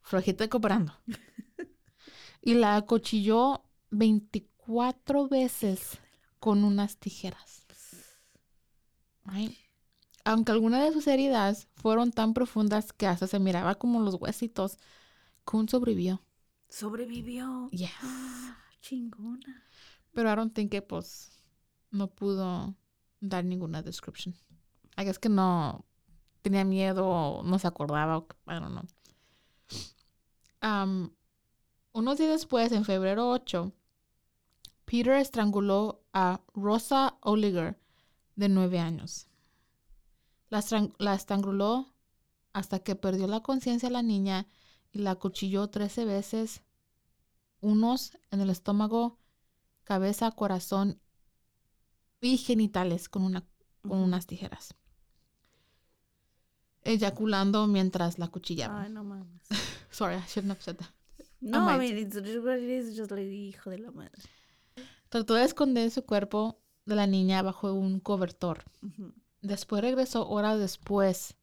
B: Flojita cooperando. y la acuchilló 24 veces con unas tijeras. Right? Aunque algunas de sus heridas fueron tan profundas que hasta se miraba como los huesitos, Kuhn sobrevivió.
A: Sobrevivió.
B: Yes.
A: Ah, chingona.
B: Pero I don't think que, pues, no pudo dar ninguna description. I guess que no tenía miedo o no se acordaba. o I don't know. Um, unos días después, en febrero 8, Peter estranguló a Rosa Oliger, de nueve años. La, estran- la estranguló hasta que perdió la conciencia la niña y la acuchilló 13 veces, unos en el estómago, cabeza, corazón y genitales con, una, con unas tijeras. Eyaculando mientras la cuchillaba.
A: Ay, no mames.
B: Sorry, I shouldn't have said that.
A: No,
B: might.
A: I mean, it's just what it is, just like, hijo de la madre.
B: Trató de esconder su cuerpo de la niña bajo un cobertor.
A: Ujú.
B: Después regresó horas después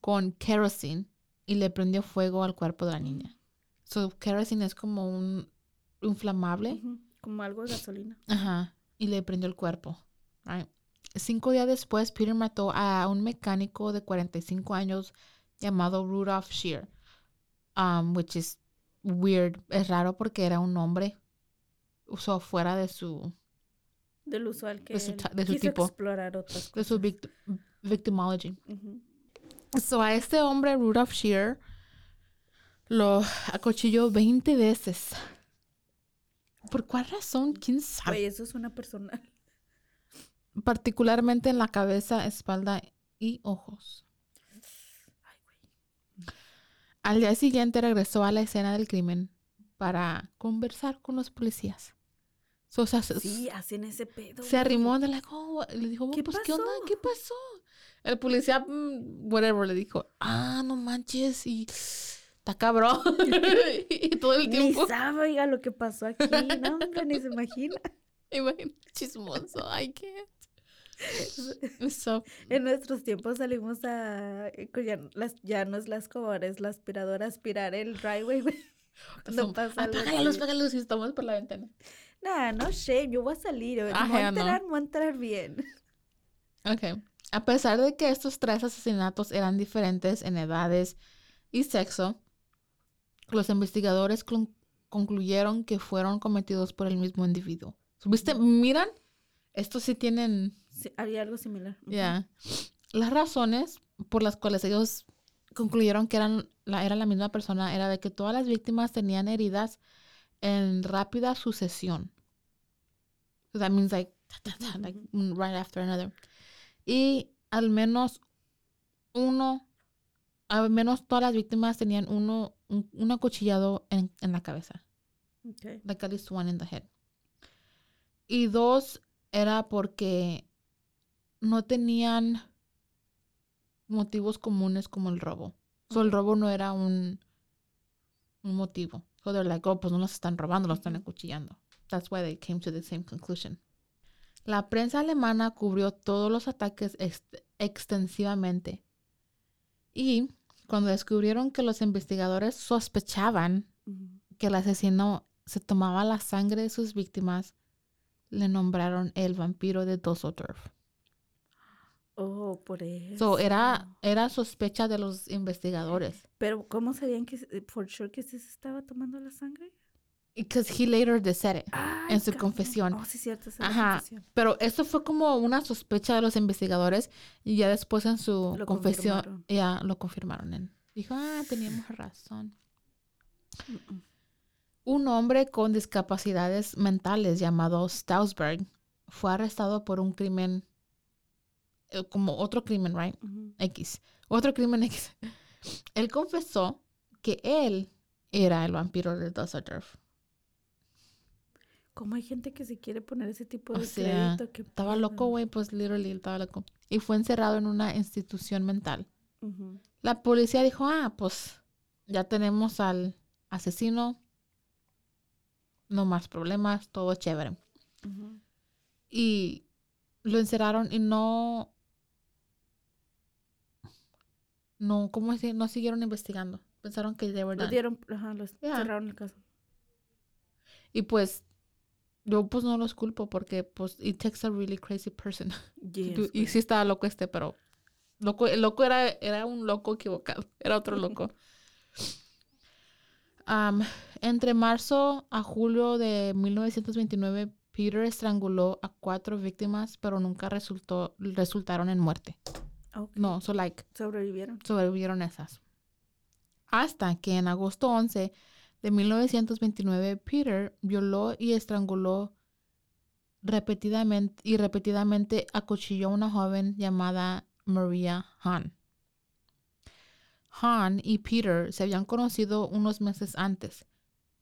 B: con kerosene y le prendió fuego al cuerpo de la niña. So, kerosene es como un inflamable.
A: Como algo de gasolina.
B: Ajá. Y le prendió el cuerpo. right? Cinco días después, Peter mató a un mecánico de 45 años llamado Rudolph Shear. Um, which is weird. Es raro porque era un hombre. Usó fuera de su,
A: Del usual que
B: De su de su
A: quiso
B: tipo.
A: explorar otras
B: de su
A: cosas.
B: vict- victimology. So a este hombre, Rudolph Shear, lo acuchilló 20 veces. ¿Por cuál razón? ¿Quién sabe?
A: Eso es una personal.
B: particularmente en la cabeza, espalda y ojos.
A: Ay, güey.
B: Al día siguiente regresó a la escena del crimen para conversar con los policías. So, o sea, se,
A: Sí, hacen ese pedo.
B: se arrimó de la co- le dijo,
A: ¿Qué
B: pues, ¿qué onda?
A: pasó?
B: ¿Qué pasó? El policía, mm, whatever, le dijo, ah, no manches, y está cabrón. y todo el
A: Ni
B: tiempo,
A: sabe, oiga, lo que pasó aquí. No, hombre, ni se imagina.
B: imagínate, chismoso, I can't. So,
A: En nuestros tiempos salimos a. eh, Ya, las, ya no es la escobar, es la aspiradora, aspirar el driveway, güey. Cuando
B: so,
A: pasa
B: apaga la luz, apaga la luz y estamos por la ventana.
A: Nah, no shame, yo voy a salir. voy a
B: no.
A: me voy a enterar bien.
B: Ok. A pesar de que estos tres asesinatos eran diferentes en edades y sexo, los investigadores concluyeron que fueron cometidos por el mismo individuo. ¿Viste? Miran, estos sí tienen,
A: Sí, haría algo similar.
B: Ya. Las razones por las cuales ellos concluyeron que eran la, era la misma persona era de que todas las víctimas tenían heridas en rápida sucesión. So that means like, like right after another. Y al menos uno, al menos todas las víctimas tenían uno, un, un acuchillado en, en la cabeza.
A: Ok.
B: Like at least one in the head. Y dos era porque no tenían motivos comunes como el robo. So, el robo no era un, un motivo. So they're like, oh, pues no los están robando, los están acuchillando. That's why they came to the same conclusion. La prensa alemana cubrió todos los ataques ex- extensivamente. Y cuando descubrieron que los investigadores sospechaban
A: Ujú.
B: que el asesino se tomaba la sangre de sus víctimas, le nombraron el vampiro de Dusseldorf.
A: Oh, por eso.
B: So, era, era sospecha de los investigadores.
A: Pero, ¿cómo sabían que, se- for sure, que se estaba tomando la sangre?
B: Because he later said it.
A: Ay,
B: en su
A: cabrón.
B: confesión.
A: Oh, sí, cierto. es
B: Ajá.
A: confesión.
B: Pero esto fue como una sospecha de los investigadores y ya después en su
A: Lo
B: confesión ya lo confirmaron. Él dijo, ah, teníamos razón.
A: Mm, mm.
B: Un hombre con discapacidades mentales llamado Stausberg fue arrestado por un crimen, eh, como otro crimen, right? X. Otro crimen X. Él confesó que él era el vampiro de Dusseldorf.
A: ¿Cómo hay gente que se quiere poner ese tipo
B: O
A: de
B: sea,
A: crédito? ¿Qué
B: Estaba loco, güey, pues literally estaba loco. Y fue encerrado en una institución mental. La policía dijo, ah, pues ya tenemos al asesino. No más problemas, todo chévere. Y lo encerraron y no... No, ¿cómo decir? No siguieron investigando. Pensaron que de
A: Lo
B: verdad.
A: dieron, ajá, los
B: Ya.
A: cerraron el caso.
B: Y pues, yo pues no los culpo porque pues it takes a really crazy person.
A: Yes,
B: Tú- y sí estaba loco este, pero loco, el loco era, era un loco equivocado, era otro loco. Entre marzo a julio de 1929, Peter estranguló a cuatro víctimas, pero nunca resultó, resultaron en muerte.
A: Ok.
B: No, so like,
A: Sobrevivieron.
B: sobrevivieron esas. Hasta que en agosto 11 de 1929, Peter violó y estranguló repetidamente y repetidamente acuchilló a una joven llamada Maria Hahn. Hahn y Peter se habían conocido unos meses antes,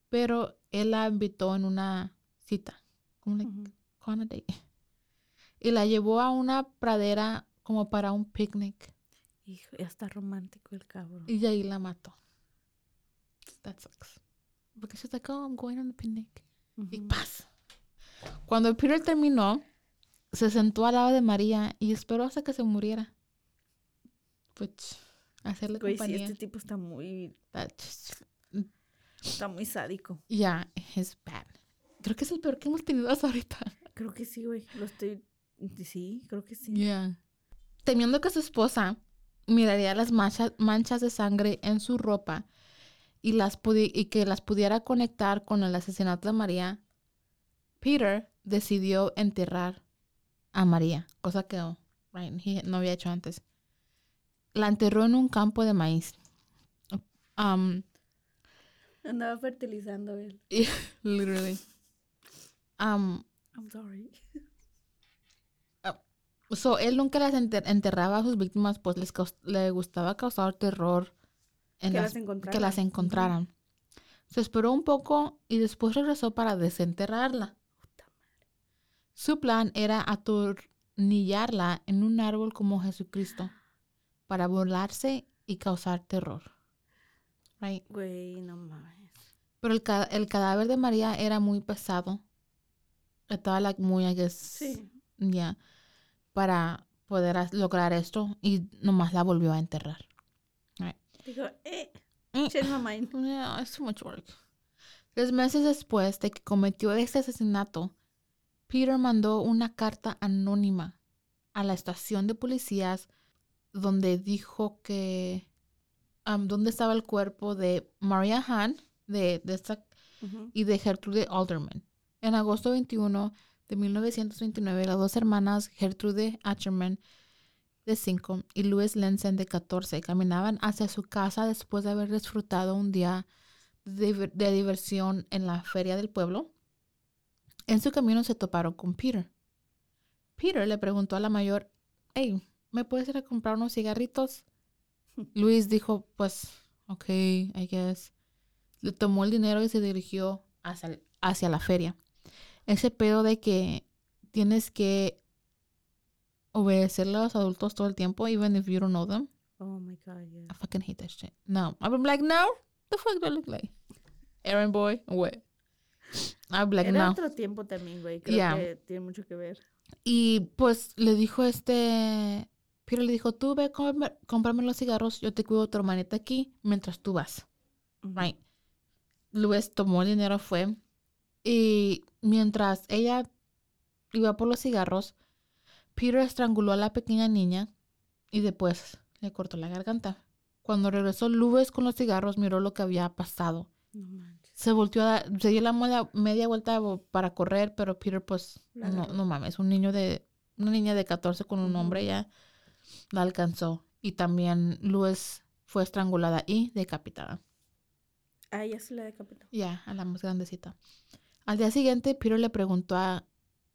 B: pero él la invitó en una cita, como like, on a date, y la llevó a una pradera como para un picnic.
A: Hijo, ya está romántico el cabrón.
B: Y ahí la mató. That sucks. Porque she's like, oh, I'm going on the picnic. Y paz. Cuando Peter terminó, se sentó al lado de María y esperó hasta que se muriera. Pues, hacerle
A: Güey, sí,
B: compañía.
A: este tipo está muy, está muy sádico.
B: Yeah, it's bad. Creo que es el peor que hemos tenido hasta ahorita.
A: Creo que sí, güey. Lo estoy, sí, creo que sí.
B: Yeah. Temiendo que su esposa miraría las manchas, manchas de sangre en su ropa y, las pudi- y que las pudiera conectar con el asesinato de María, Peter decidió enterrar a María, cosa que oh, he no había hecho antes. La enterró en un campo de maíz. Um,
A: Andaba fertilizando él.
B: literally. Um,
A: I'm sorry.
B: So, él nunca las enter- enterraba a sus víctimas, pues les le gustaba causar terror en
A: Que
B: las-
A: las encontraran.
B: que las
A: Ujú.
B: encontraran. Se esperó un poco y después regresó para desenterrarla. Su plan era atornillarla en un árbol como Jesucristo para burlarse y causar terror. Right?
A: Güey, no mames.
B: Pero el, ca- el cadáver de María era muy pesado. Estaba like, muy, I guess,
A: Sí.
B: ya, para poder lograr esto y nomás la volvió a enterrar.
A: Dijo, eh,
B: Mm.
A: change my mind.
B: Yeah, it's too much work. Tres meses después de que cometió este asesinato, Peter mandó una carta anónima a la estación de policías donde dijo que um, dónde estaba el cuerpo de Maria Hahn de, de esta y de Gertrude Alderman. En agosto 21 de 1929, las dos hermanas Gertrude Acherman, de 5, y Louis Lenzen, de 14, caminaban hacia su casa después de haber disfrutado un día de, diver- de diversión en la feria del pueblo. En su camino se toparon con Peter. Peter le preguntó a la mayor, hey, ¿me puedes ir a comprar unos cigarritos? Luis dijo, pues, ok, I guess le tomó el dinero y se dirigió hacia, hacia la feria. Ese pedo de que tienes que obedecerle a los adultos todo el tiempo, even if you don't know them.
A: Oh my God, yeah.
B: I fucking hate that shit. No. I'm like, no, the fuck do I look like? Aaron boy, what? I'm like,
A: Era
B: no.
A: otro tiempo también, güey. Creo
B: Yeah.
A: que tiene mucho que ver.
B: Y pues le dijo este, Peter le dijo, tú ve, cómprame, cómprame los cigarros, yo te cuido tu hermanita aquí mientras tú vas.
A: Ujú.
B: Right. Luis tomó el dinero, fue. Y mientras ella iba por los cigarros, Peter estranguló a la pequeña niña y después le cortó la garganta. Cuando regresó Luis con los cigarros, miró lo que había pasado.
A: No manches.
B: se volteó a dar, se dio la media, media vuelta para correr, pero Peter, pues, no, mames, un niño de, una niña de 14 con un hombre ya la alcanzó. Y también Luis fue estrangulada y decapitada.
A: Ah, ya se la decapitó.
B: Ya, a la más grandecita. Al día siguiente, Peter le preguntó a,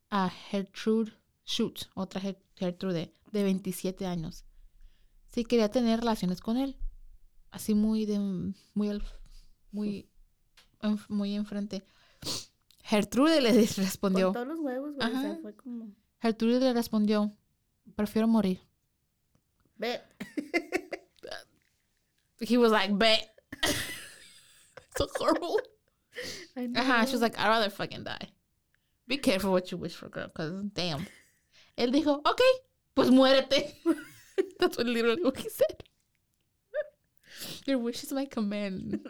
B: a Gertrude Schutz, otra Ger- Gertrude, de 27 años, si quería tener relaciones con él. Así muy de, muy, muy, muy enfrente. Gertrude le respondió,
A: Con todos los huevos, güey. O sea,
B: Ajá.
A: fue como.
B: Gertrude le respondió, prefiero morir.
A: Ve.
B: He was like, bet. so horrible. Ajá, she was like, I'd rather fucking die. Be careful what you wish for, girl, because damn. Él dijo, ok, pues muérete. That's what literally what he said. Your wish is my command.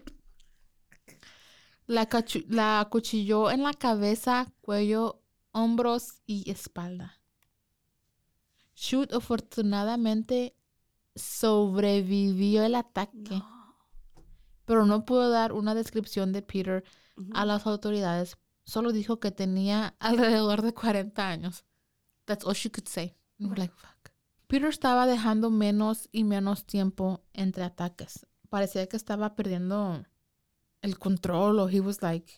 B: La, la acuchilló en la cabeza, cuello, hombros y espalda. Shoot afortunadamente sobrevivió el ataque,
A: No.
B: pero no pudo dar una descripción de Peter a las autoridades. Solo dijo que tenía alrededor de 40 años. That's all she could say. And we're like, fuck. Peter estaba dejando menos y menos tiempo entre ataques. Parecía que estaba perdiendo el control o he was like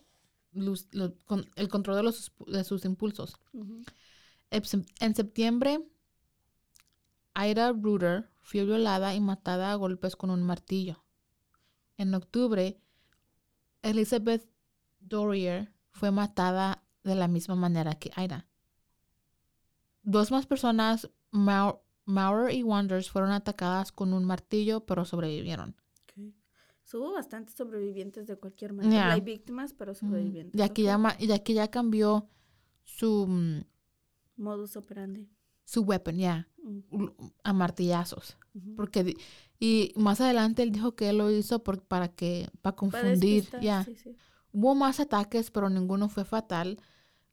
B: lose- lo- con- el control de, los, de sus impulsos. En sep- En septiembre, Ida Ruder fue violada y matada a golpes con un martillo. En octubre, Elizabeth Dorier fue matada de la misma manera que Ida. Dos más personas, Mau- Maurer y Wonders, fueron atacadas con un martillo, pero sobrevivieron.
A: So, hubo bastantes sobrevivientes de cualquier manera.
B: Yeah.
A: Hay víctimas, pero sobrevivientes.
B: Ya que, ya, ya que ya cambió su, mm,
A: Modus operandi.
B: su weapon, ya,
A: Mm,
B: a martillazos. Porque, y más adelante él dijo que él lo hizo por, para que, para confundir, ya.
A: sí, sí.
B: Hubo más ataques, pero ninguno fue fatal.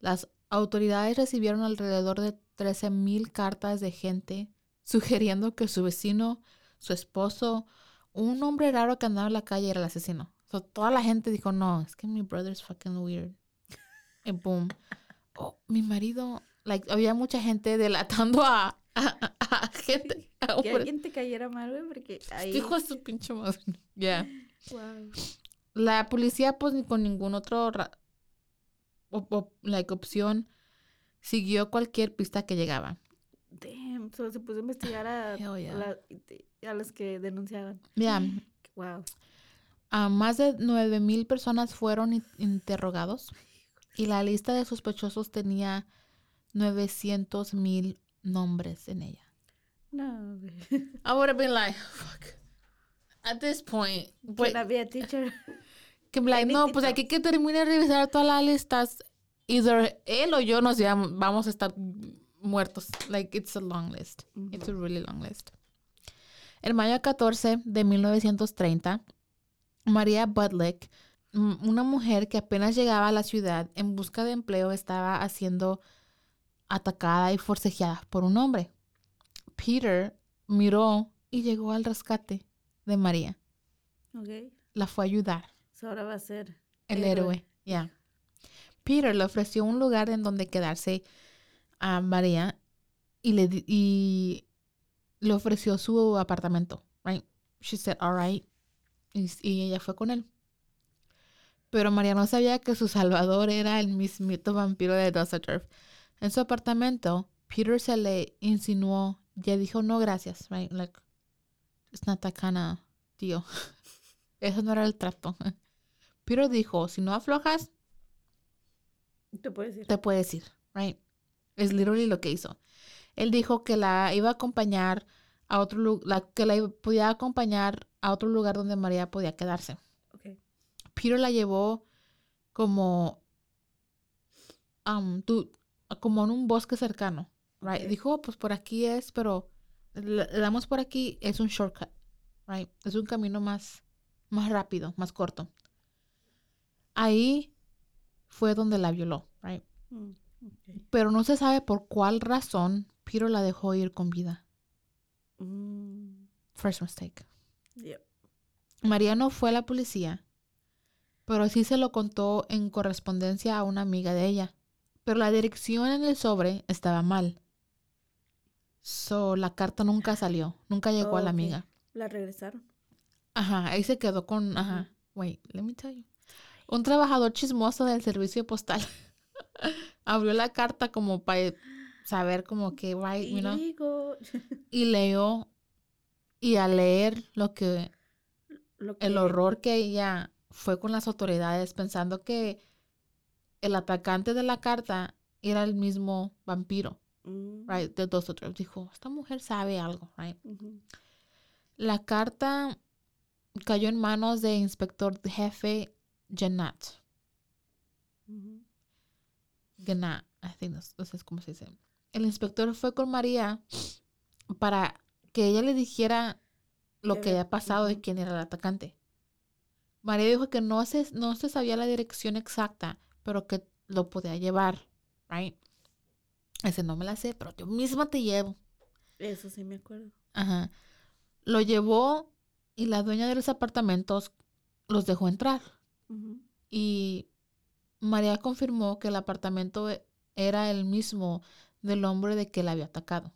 B: Las autoridades recibieron alrededor de 13.000 cartas de gente sugiriendo que su vecino, su esposo, un hombre raro que andaba en la calle era el asesino. So, toda la gente dijo, no, es que mi brother's fucking weird. Y boom. Oh, mi marido, like, había mucha gente delatando a, a, a- a gente. a
A: Que alguien te cayera mal, güey, porque ahí.
B: Hijo de su pinche madre. Ya.
A: Wow.
B: La policía, pues, ni con ningún otro op- op- like, opción, siguió cualquier pista que llegaba.
A: Damn. So, se puso a investigar a,
B: yeah.
A: la- a los que denunciaban.
B: Ya,
A: Wow.
B: a más de 9.000 personas fueron in- interrogados y la lista de sospechosos tenía 900.000 nombres en ella.
A: No.
B: I would have been like, fuck. At this point, pues,
A: Can I be a teacher?
B: que like, no, pues aquí que termine de revisar todas las listas, either él o yo nos llevamos, vamos a estar muertos. Like, it's a long list. It's a really long list. El mayo 14 de 1930, María Budlick, una mujer que apenas llegaba a la ciudad en busca de empleo, estaba siendo atacada y forcejeada por un hombre. Peter miró y llegó al rescate de María.
A: Ok.
B: La fue a ayudar.
A: So, ahora va a ser.
B: El
A: Héroe.
B: héroe, ya. Peter le ofreció un lugar en donde quedarse a María y le, y le ofreció su apartamento, right? She said, all right. Y, ella fue con él. Pero María no sabía que su salvador era el mismito vampiro de Dusseldorf. En su apartamento, Peter se le insinuó y ella dijo, no, gracias, right? Like, it's not that kind of deal. Eso no era el trato. Peter dijo, si no aflojas,
A: Te puedes ir.
B: te puedes ir, right? Es literally lo que hizo. Él dijo que la iba a acompañar a otro lugar, que la podía acompañar a otro lugar donde María podía quedarse.
A: Ok.
B: Peter la llevó como, um, tú- como en un bosque cercano, right? Dijo, "Oh, pues por aquí es, pero le damos por aquí, es un shortcut, right? Es un camino más, más rápido, más corto. Ahí fue donde la violó, right?
A: Mm.
B: Pero no se sabe por cuál razón Peter la dejó ir con vida.
A: Mm,
B: First mistake.
A: yep.
B: Mariano fue a la policía pero sí se lo contó en correspondencia a una amiga de ella. Pero la dirección en el sobre estaba mal. So, la carta nunca salió, nunca llegó a la amiga.
A: La regresaron.
B: Ajá, ahí se quedó con, ajá. Wait, let me tell you. Un trabajador chismoso del servicio postal abrió la carta como para saber como que, right, you
A: Y
B: know,
A: digo,
B: y leyó y al leer lo que
A: lo
B: el horror que ella fue con las autoridades pensando que el atacante de la carta era el mismo vampiro,
A: Mm,
B: right, de dos otros. Dijo, esta mujer sabe algo, right. La carta cayó en manos de inspector jefe Janat.
A: Ujú.
B: Gana, I think eso es como se dice. El inspector fue con María para que ella le dijera lo
A: Que
B: había pasado y quién era el atacante. María dijo que no se, no se sabía la dirección exacta, pero que lo podía llevar, right? Ese no me la sé, pero yo misma te llevo.
A: Eso sí me acuerdo.
B: Ajá. Lo llevó y la dueña de los apartamentos los dejó entrar. Y María confirmó que el apartamento e- era el mismo del hombre de que la había atacado.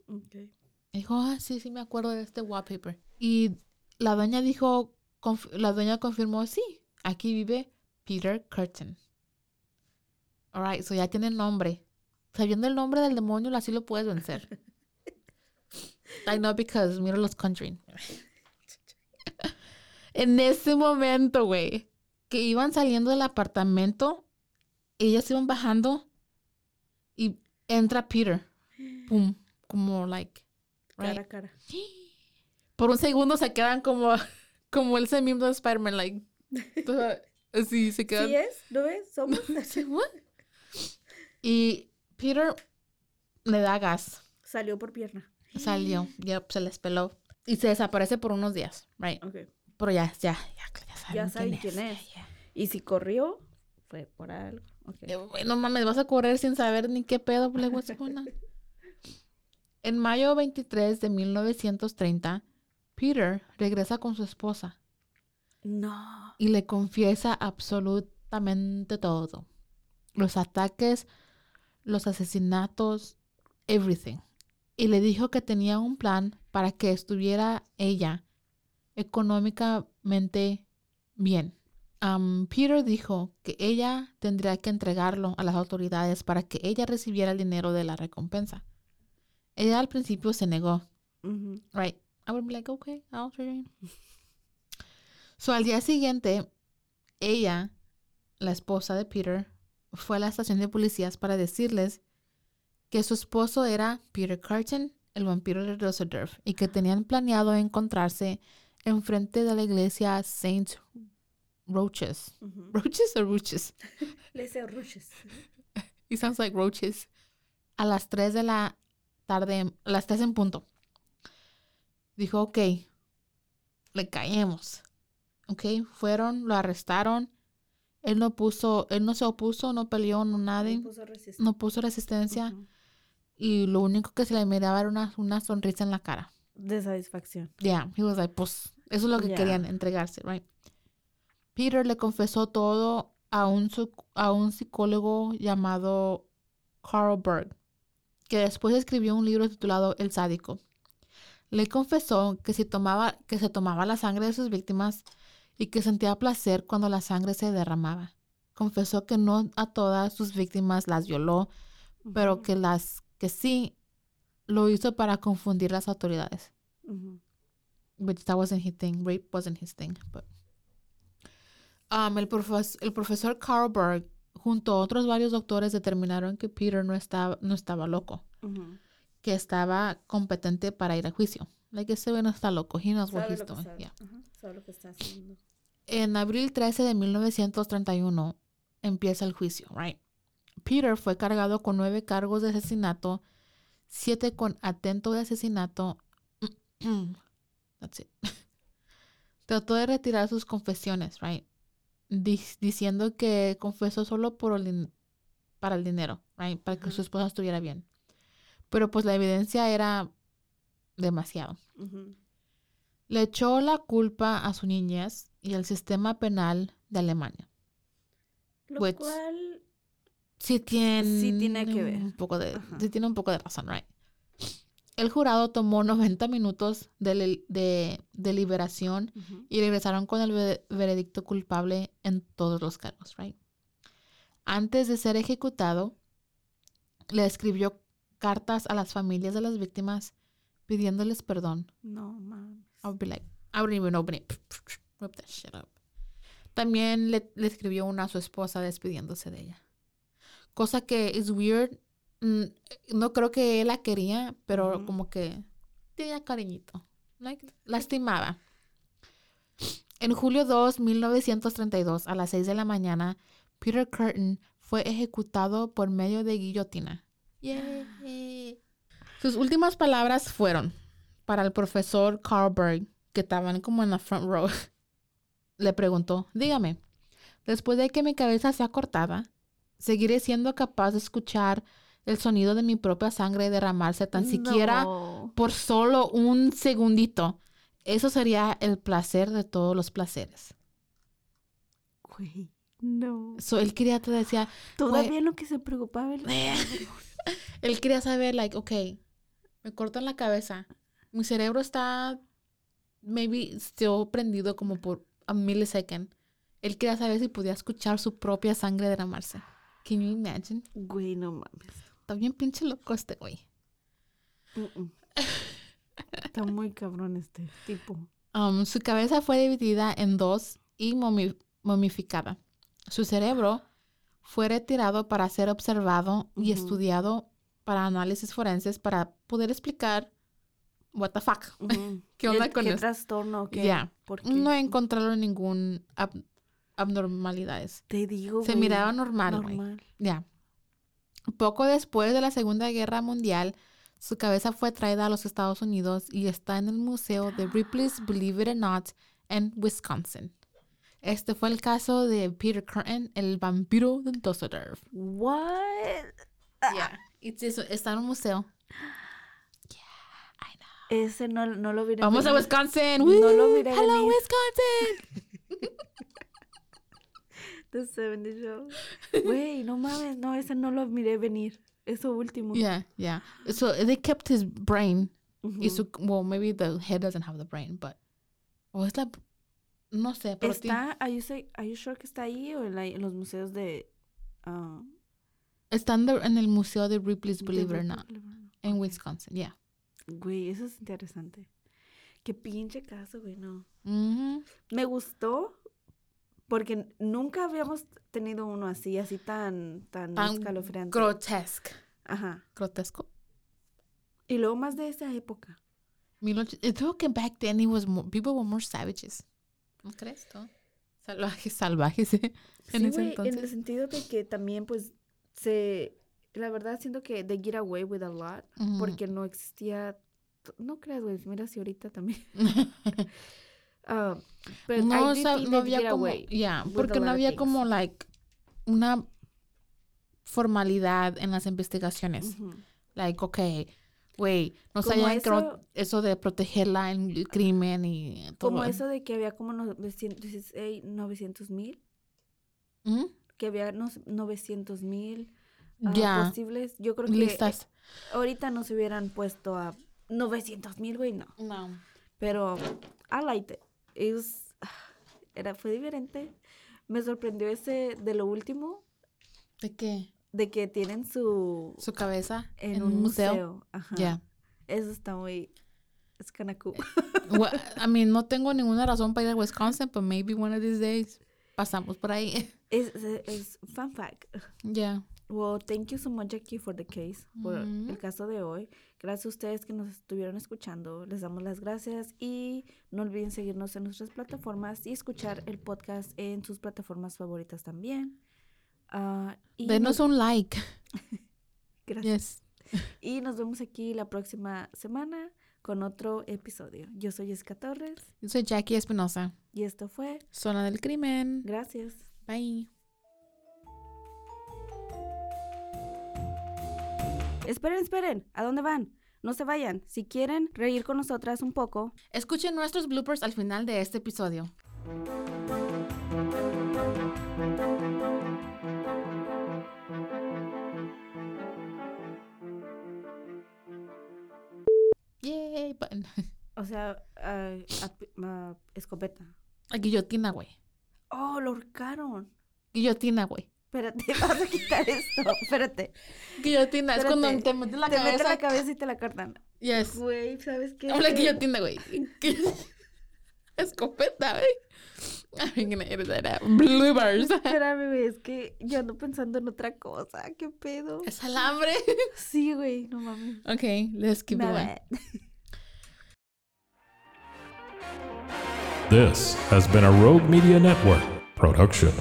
B: Dijo, ah, sí, sí, me acuerdo de este wallpaper. Y la dueña dijo, la dueña confirmó, sí, aquí vive Peter Curtin. Alright, so ya tiene nombre. Sabiendo el nombre del demonio, así lo puedes vencer. I know because mira los Conjuring. en ese momento, güey, que iban saliendo del apartamento, ellas iban bajando y entra Peter. Pum, como like
A: Cara a cara.
B: Por un segundo se quedan como, como ese mismo de Spider-Man, like, así se quedan.
A: ¿Sí es? ¿No ves? Somos.
B: Y Peter le da gas,
A: Salió por pierna.
B: salió, ya se les peló y se desaparece por unos días, right?
A: Ok.
B: Pero ya, ya, ya, ya saben,
A: Ya saben quién es.
B: ya.
A: Y si corrió, fue por algo. Ok.
B: Eh, No mames, vas a correr sin saber ni qué pedo, on? En mayo 23 de 1930, Peter regresa con su esposa.
A: No.
B: y le confiesa absolutamente todo. Los ataques, los asesinatos, everything. Y le dijo que tenía un plan para que estuviera ella económicamente bien. Peter dijo que ella tendría que entregarlo a las autoridades para que ella recibiera el dinero de la recompensa. Ella al principio se negó. Right. I would be like, okay, I'll trade. So al día siguiente, ella, la esposa de Peter, fue a la estación de policías para decirles que su esposo era Peter Carton, el vampiro de Dusseldorf, y que tenían planeado encontrarse enfrente de la iglesia Saint Roaches.
A: Ujú.
B: ¿Roaches o Roaches?
A: Le hice rushes.
B: It sounds like roaches. A las 3 de la tarde, a las 3 en punto. Dijo, ok, le caemos. Ok, fueron, lo arrestaron. Él no puso, él no se opuso, no peleó, no nada,
A: Me puso resistencia.
B: no puso resistencia.
A: Ujú.
B: Y lo único que se le miraba era una, una sonrisa en la cara.
A: De satisfacción.
B: Yeah, he was like, pues, eso es lo que querían, entregarse, right? Peter le confesó todo a un, a un psicólogo llamado Carl Berg, que después escribió un libro titulado El sádico. Le confesó que, si tomaba, que se tomaba la sangre de sus víctimas y que sentía placer cuando la sangre se derramaba. Confesó que no a todas sus víctimas las violó, pero que las que sí lo hizo para confundir las autoridades. Which that wasn't his thing. Rape wasn't his thing. But. Um, el, profes- el profesor Carl Berg, junto a otros varios doctores, determinaron que Peter no estaba, no estaba loco, que estaba competente para ir a juicio. Like, ese güey no está loco. He knows what he's doing. Yeah.
A: Ajá, Sabe lo que está haciendo.
B: En abril 13 de 1931 empieza el juicio, right? Peter fue cargado con nueve cargos de asesinato, siete con atento de asesinato. That's it. Trató de retirar sus confesiones, right? Di- diciendo que confesó solo por el para el dinero, right? Para que su esposa estuviera bien. Pero pues la evidencia era demasiado. Le echó la culpa a su niñez y al sistema penal de Alemania.
A: Lo
B: Which-
A: cual,
B: Sí tiene,
A: tiene que ver.
B: Un poco de, sí tiene un poco de razón, right? El jurado tomó 90 minutos de, de deliberación y regresaron con el ve- veredicto culpable en todos los cargos, right? Antes de ser ejecutado, le escribió cartas a las familias de las víctimas pidiéndoles perdón.
A: no mames.
B: I would be like, I wouldn't even open it. Rip that shit up. También le, le escribió una a su esposa despidiéndose de ella. Cosa que es weird. Mm, No creo que él la quería, pero como que tenía cariñito. Like, lastimaba. En julio 2, 1932, a las 6 de la mañana, Peter Curtin fue ejecutado por medio de guillotina. Yay. Sus últimas palabras fueron para el profesor Carlberg, que estaban como en la front row. Le preguntó, dígame, después de que mi cabeza sea cortada, ¿seguiré siendo capaz de escuchar el sonido de mi propia sangre derramarse tan siquiera por solo un segundito? Eso sería el placer de todos los placeres.
A: Güey, no.
B: So, él quería, te decía,
A: Todavía lo que se preocupaba el
B: él quería saber, like, ok, me cortan la cabeza. Mi cerebro está, maybe, still prendido como por a millisecond. Él quería saber si podía escuchar su propia sangre derramarse. Can you imagine?
A: Güey, no mames.
B: Está bien pinche loco este güey.
A: Está muy cabrón este tipo.
B: Um, su cabeza fue dividida en dos y momi- momificada. Su cerebro fue retirado para ser observado y estudiado para análisis forenses para poder explicar what the fuck. ¿Qué onda
A: ¿El-
B: con
A: ¿Qué
B: esto?
A: trastorno? ¿Qué?
B: Ya.
A: ¿Por qué?
B: No encontraron ningún ab- abnormalidades.
A: Te digo,
B: Se miraba normal, güey.
A: Normal.
B: Ya. Poco después de la Segunda Guerra Mundial, su cabeza fue traída a los Estados Unidos y está en el Museo de Ripley's Believe It or Not en Wisconsin. Este fue el caso de Peter Curtin, el vampiro de Dusseldorf.
A: What?
B: Yeah. It's- está en un museo. Yeah, I know.
A: Ese no, no lo vi.
B: Vamos a Wisconsin.
A: No lo miré
B: Hello,
A: venir.
B: Wisconsin.
A: The 70 Show. Güey, no mames, no, ese no lo miré venir. Eso último.
B: Yeah, yeah. So they kept his brain
A: Ujú.
B: Y su, well, maybe the head doesn't have the brain, but. O es la. No sé, pero
A: ¿Está, are you, say- are you sure que está ahí o en, la- en los museos de... ah,
B: Está en, el museo de Ripley's Believe It or Not,
A: Believe It or Not?
B: en. Wisconsin, yeah.
A: Güey, eso es interesante. Qué pinche caso, güey, no.
B: Mhm.
A: Me gustó porque nunca habíamos tenido uno así, así tan, tan,
B: Tan
A: escalofriante.
B: Grotesque.
A: Ajá.
B: Grotesco.
A: Y luego más de esa época.
B: Eh, Creo que back then it was more, people were more savages. ¿No crees tú? Salvajes, salvajes, ¿eh? En
A: sí,
B: ese
A: güey, en el
B: entonces.
A: sentido de que también, pues, se... La verdad, siento que they get away with a lot
B: Ujú.
A: porque no existía... No creas, güey, mira si ahorita también. Ah,
B: no,
A: I did
B: no había como,
A: a
B: porque no había como, like, una formalidad en las investigaciones. Like, okay, güey, no sabían
A: eso-
B: eso de protegerla en el crimen y todo.
A: Como eso de que había como 900 mil,
B: Ujú.
A: que había 900 mil
B: Ya,
A: posibles. Yo creo que
B: listas.
A: ahorita no se hubieran puesto a 900 mil, güey, no.
B: No.
A: Pero I liked it. Was- era, fue diferente. Me sorprendió ese de lo último,
B: ¿De qué?
A: de que tienen su...
B: Su cabeza
A: en, un museo. Ajá.
B: Ya.
A: Eso está muy... Es kind of cool.
B: Well, I mean, no tengo ninguna razón para ir a Wisconsin, but maybe one of these days pasamos por ahí.
A: es, es, es fun fact.
B: Ya.
A: Well, thank you so much, Jackie, for the case, por
B: Ujú.
A: el caso de hoy. Gracias a ustedes que nos estuvieron escuchando. Les damos las gracias y no olviden seguirnos en nuestras plataformas y escuchar el podcast en sus plataformas favoritas también. Y
B: Denos
A: nos-
B: un like.
A: gracias.
B: Yes.
A: Y nos vemos aquí la próxima semana con otro episodio. Yo soy Jessica Torres
B: Yo soy Jackie Espinosa.
A: y esto fue
B: Zona del crimen.
A: Gracias.
B: Bye.
A: Esperen, esperen, ¿a dónde van? No se vayan, si quieren reír con nosotras un poco.
B: Escuchen nuestros bloopers al final de este episodio. Yay.
A: O sea, uh, uh, escopeta.
B: Guillotina, güey.
A: Oh, lo ahorcaron.
B: Guillotina, güey.
A: Espérate, vas a quitar esto. Espérate.
B: Guillotina, es cuando te metes la
A: Te
B: cabeza.
A: meten la cabeza y te la cortan.
B: Yes.
A: Güey, ¿sabes qué?
B: Habla guillotina, güey. Escopeta, güey. I'm gonna edit that out. Bloopers.
A: Espérame, güey, es que yo ando pensando en otra cosa. ¿Qué pedo?
B: Es alambre.
A: Sí, güey, no mames.
B: Okay, let's keep going.
C: This has been a Rogue Media Network production.